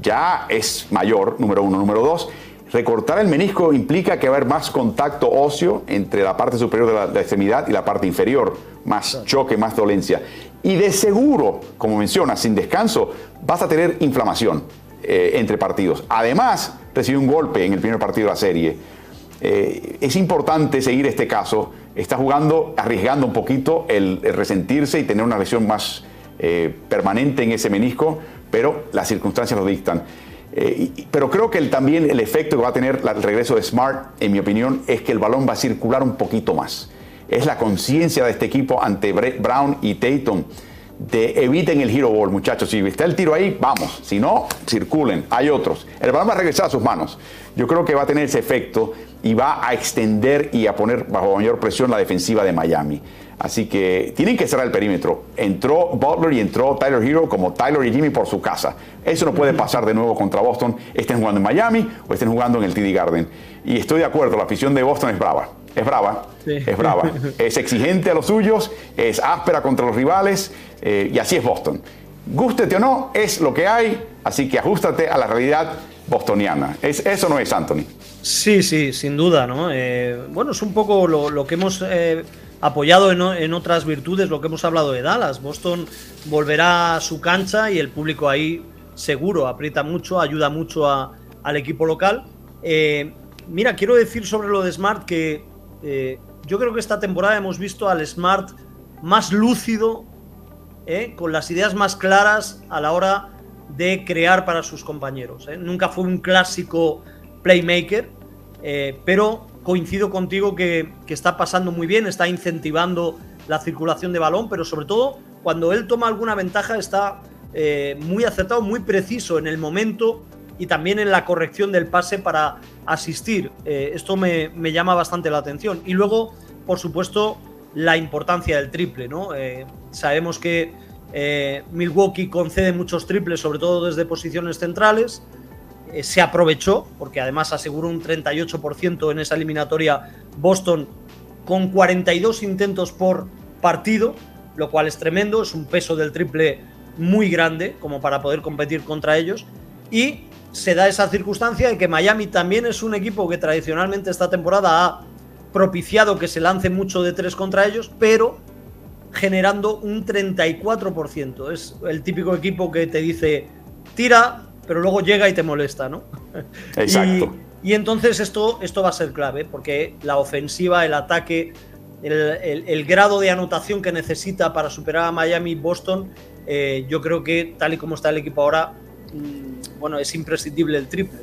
ya es mayor, número uno. Número dos, recortar el menisco implica que va a haber más contacto óseo entre la parte superior de la, extremidad y la parte inferior, más choque, más dolencia. Y de seguro, como mencionas, sin descanso, vas a tener inflamación eh, entre partidos. Además, recibió un golpe en el primer partido de la serie eh, es importante seguir este caso. Está jugando, arriesgando un poquito el, resentirse y tener una lesión más eh, permanente en ese menisco, pero las circunstancias lo dictan. Eh, pero creo que también el efecto que va a tener el regreso de Smart, en mi opinión, es que el balón va a circular un poquito más. Es la conciencia de este equipo ante Brown y Tatum de eviten el hero ball, muchachos. Si está el tiro ahí, vamos. Si no, circulen. Hay otros. El balón va a regresar a sus manos. Yo creo que va a tener ese efecto y va a extender y a poner bajo mayor presión la defensiva de Miami. Así que tienen que cerrar el perímetro. Entró Butler y entró Tyler Hero como Tyler y Jimmy por su casa. Eso no puede pasar de nuevo contra Boston, estén jugando en Miami o estén jugando en el TD Garden. Y estoy de acuerdo, la afición de Boston es brava. Es brava, es brava. Es exigente a los suyos, es áspera contra los rivales eh, y así es Boston. Gústete o no, es lo que hay, así que ajustate a la realidad bostoniana. Es, eso no es Anthony. Sí, sí, sin duda, ¿no? Eh, bueno, es un poco lo, que hemos eh, apoyado en, otras virtudes, lo que hemos hablado de Dallas. Boston volverá a su cancha y el público ahí seguro aprieta mucho, ayuda mucho al equipo local. Eh, mira, quiero decir sobre lo de Smart que yo creo que esta temporada hemos visto al Smart más lúcido, con las ideas más claras a la hora de crear para sus compañeros. Nunca fue un clásico playmaker, eh, pero coincido contigo que, está pasando muy bien, está incentivando la circulación de balón, pero sobre todo cuando él toma alguna ventaja está eh, muy acertado, muy preciso en el momento y también en la corrección del pase para asistir. Eh, esto me, llama bastante la atención. Y luego, por supuesto, la importancia del triple. sabemos que Milwaukee concede muchos triples, sobre todo desde posiciones centrales. Eh, se aprovechó, porque además aseguró un 38% en esa eliminatoria Boston con 42 intentos por partido, lo cual es tremendo, es un peso del triple muy grande como para poder competir contra ellos. Y se da esa circunstancia de que Miami también es un equipo que tradicionalmente esta temporada ha propiciado que se lance mucho de tres contra ellos, pero generando un 34%. Es el típico equipo que te dice, tira, pero luego llega y te molesta, ¿no? Exacto. Y, entonces esto, esto va a ser clave, porque la ofensiva, el ataque, el, grado de anotación que necesita para superar a Miami y Boston, eh, yo creo que tal y como está el equipo ahora, mm, bueno, es imprescindible el triple.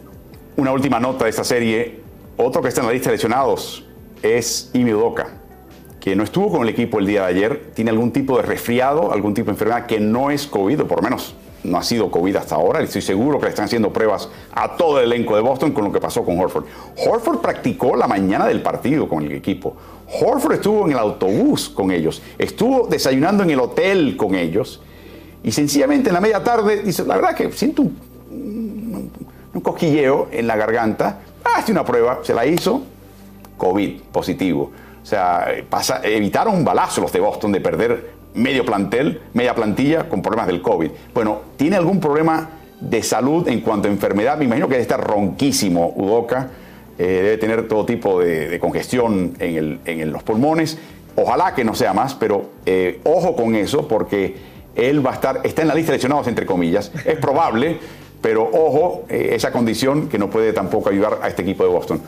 Una última nota de esta serie, otro que está en la lista de lesionados, es Imi Udoka, que no estuvo con el equipo el día de ayer, tiene algún tipo de resfriado, algún tipo de enfermedad que no es COVID, o por lo menos no ha sido COVID hasta ahora. Estoy seguro que le están haciendo pruebas a todo el elenco de Boston con lo que pasó con Horford. Horford practicó la mañana del partido con el equipo. Horford estuvo en el autobús con ellos. Estuvo desayunando en el hotel con ellos. Y sencillamente en la media tarde dice, la verdad que siento un, un, cosquilleo en la garganta. Hace una prueba, se la hizo, COVID positivo. O sea, pasa, evitaron un balazo los de Boston de perder medio plantel, media plantilla con problemas del COVID. Bueno, ¿tiene algún problema de salud en cuanto a enfermedad? Me imagino que debe estar ronquísimo Udoca, eh, debe tener todo tipo de, congestión en, los pulmones. Ojalá que no sea más, pero eh, ojo con eso porque él va a estar, está en la lista de lesionados entre comillas. Es probable, pero ojo, eh, esa condición que no puede tampoco ayudar a este equipo de Boston.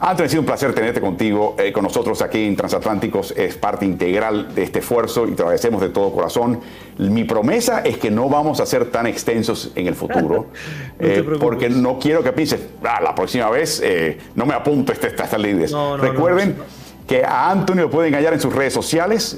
Anthony, ha sido un placer tenerte contigo, eh, con nosotros aquí en Transatlánticos. Es parte integral de este esfuerzo y te agradecemos de todo corazón. Mi promesa es que no vamos a ser tan extensos en el futuro, eh, porque no quiero que pienses, ah, la próxima vez eh, no me apunto a estas esta líderes. Recuerden que a Anthony lo pueden hallar en sus redes sociales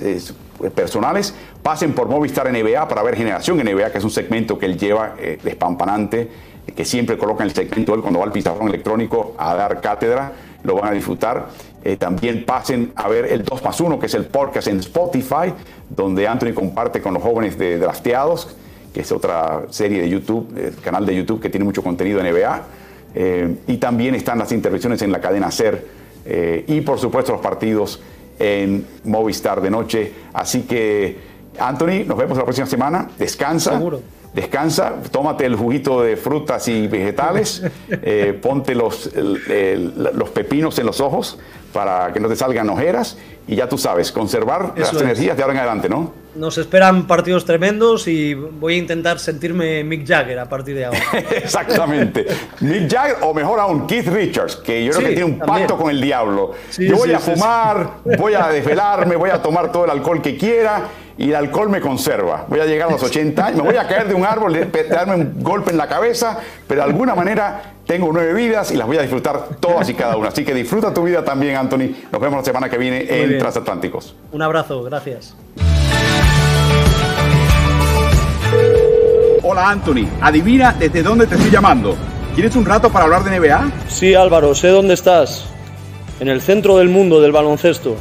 personales. Pasen por Movistar NBA para ver Generación NBA, que es un segmento que él lleva despampanante, que siempre coloca en el segmento él cuando va al pizarrón electrónico a dar cátedra lo van a disfrutar. Eh, también pasen a ver el 2 más 1, que es el podcast en Spotify, donde Anthony comparte con los jóvenes de Drafteados, que es otra serie de YouTube, eh, canal de YouTube que tiene mucho contenido en NBA. Eh, y también están las intervenciones en la cadena SER y por supuesto los partidos en Movistar de noche. Así que, Anthony, nos vemos la próxima semana. Descansa. Seguro descansa, tómate el juguito de frutas y vegetales, eh, ponte los, los pepinos en los ojos para que no te salgan ojeras y ya tú sabes, conservar las energías de ahora en adelante, ¿no? Nos esperan partidos tremendos y voy a intentar sentirme Mick Jagger a partir de ahora. Exactamente. Mick Jagger o mejor aún Keith Richards, que yo creo que tiene un pacto con el diablo. yo voy a fumar, voy a desvelarme, voy a tomar todo el alcohol que quiera y el alcohol me conserva. Voy a llegar a los 80 años, me voy a caer de un árbol, darme un golpe en la cabeza, pero de alguna manera tengo nueve vidas y las voy a disfrutar todas y cada una. Así que disfruta tu vida también, Anthony. Nos vemos la semana que viene en Transatlánticos. Un abrazo, gracias. Hola, Anthony. Adivina desde dónde te estoy llamando. ¿Tienes un rato para hablar de NBA? Sí, Álvaro, sé dónde estás. En el centro del mundo del baloncesto.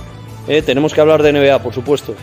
Eh, tenemos que hablar de NBA, por supuesto.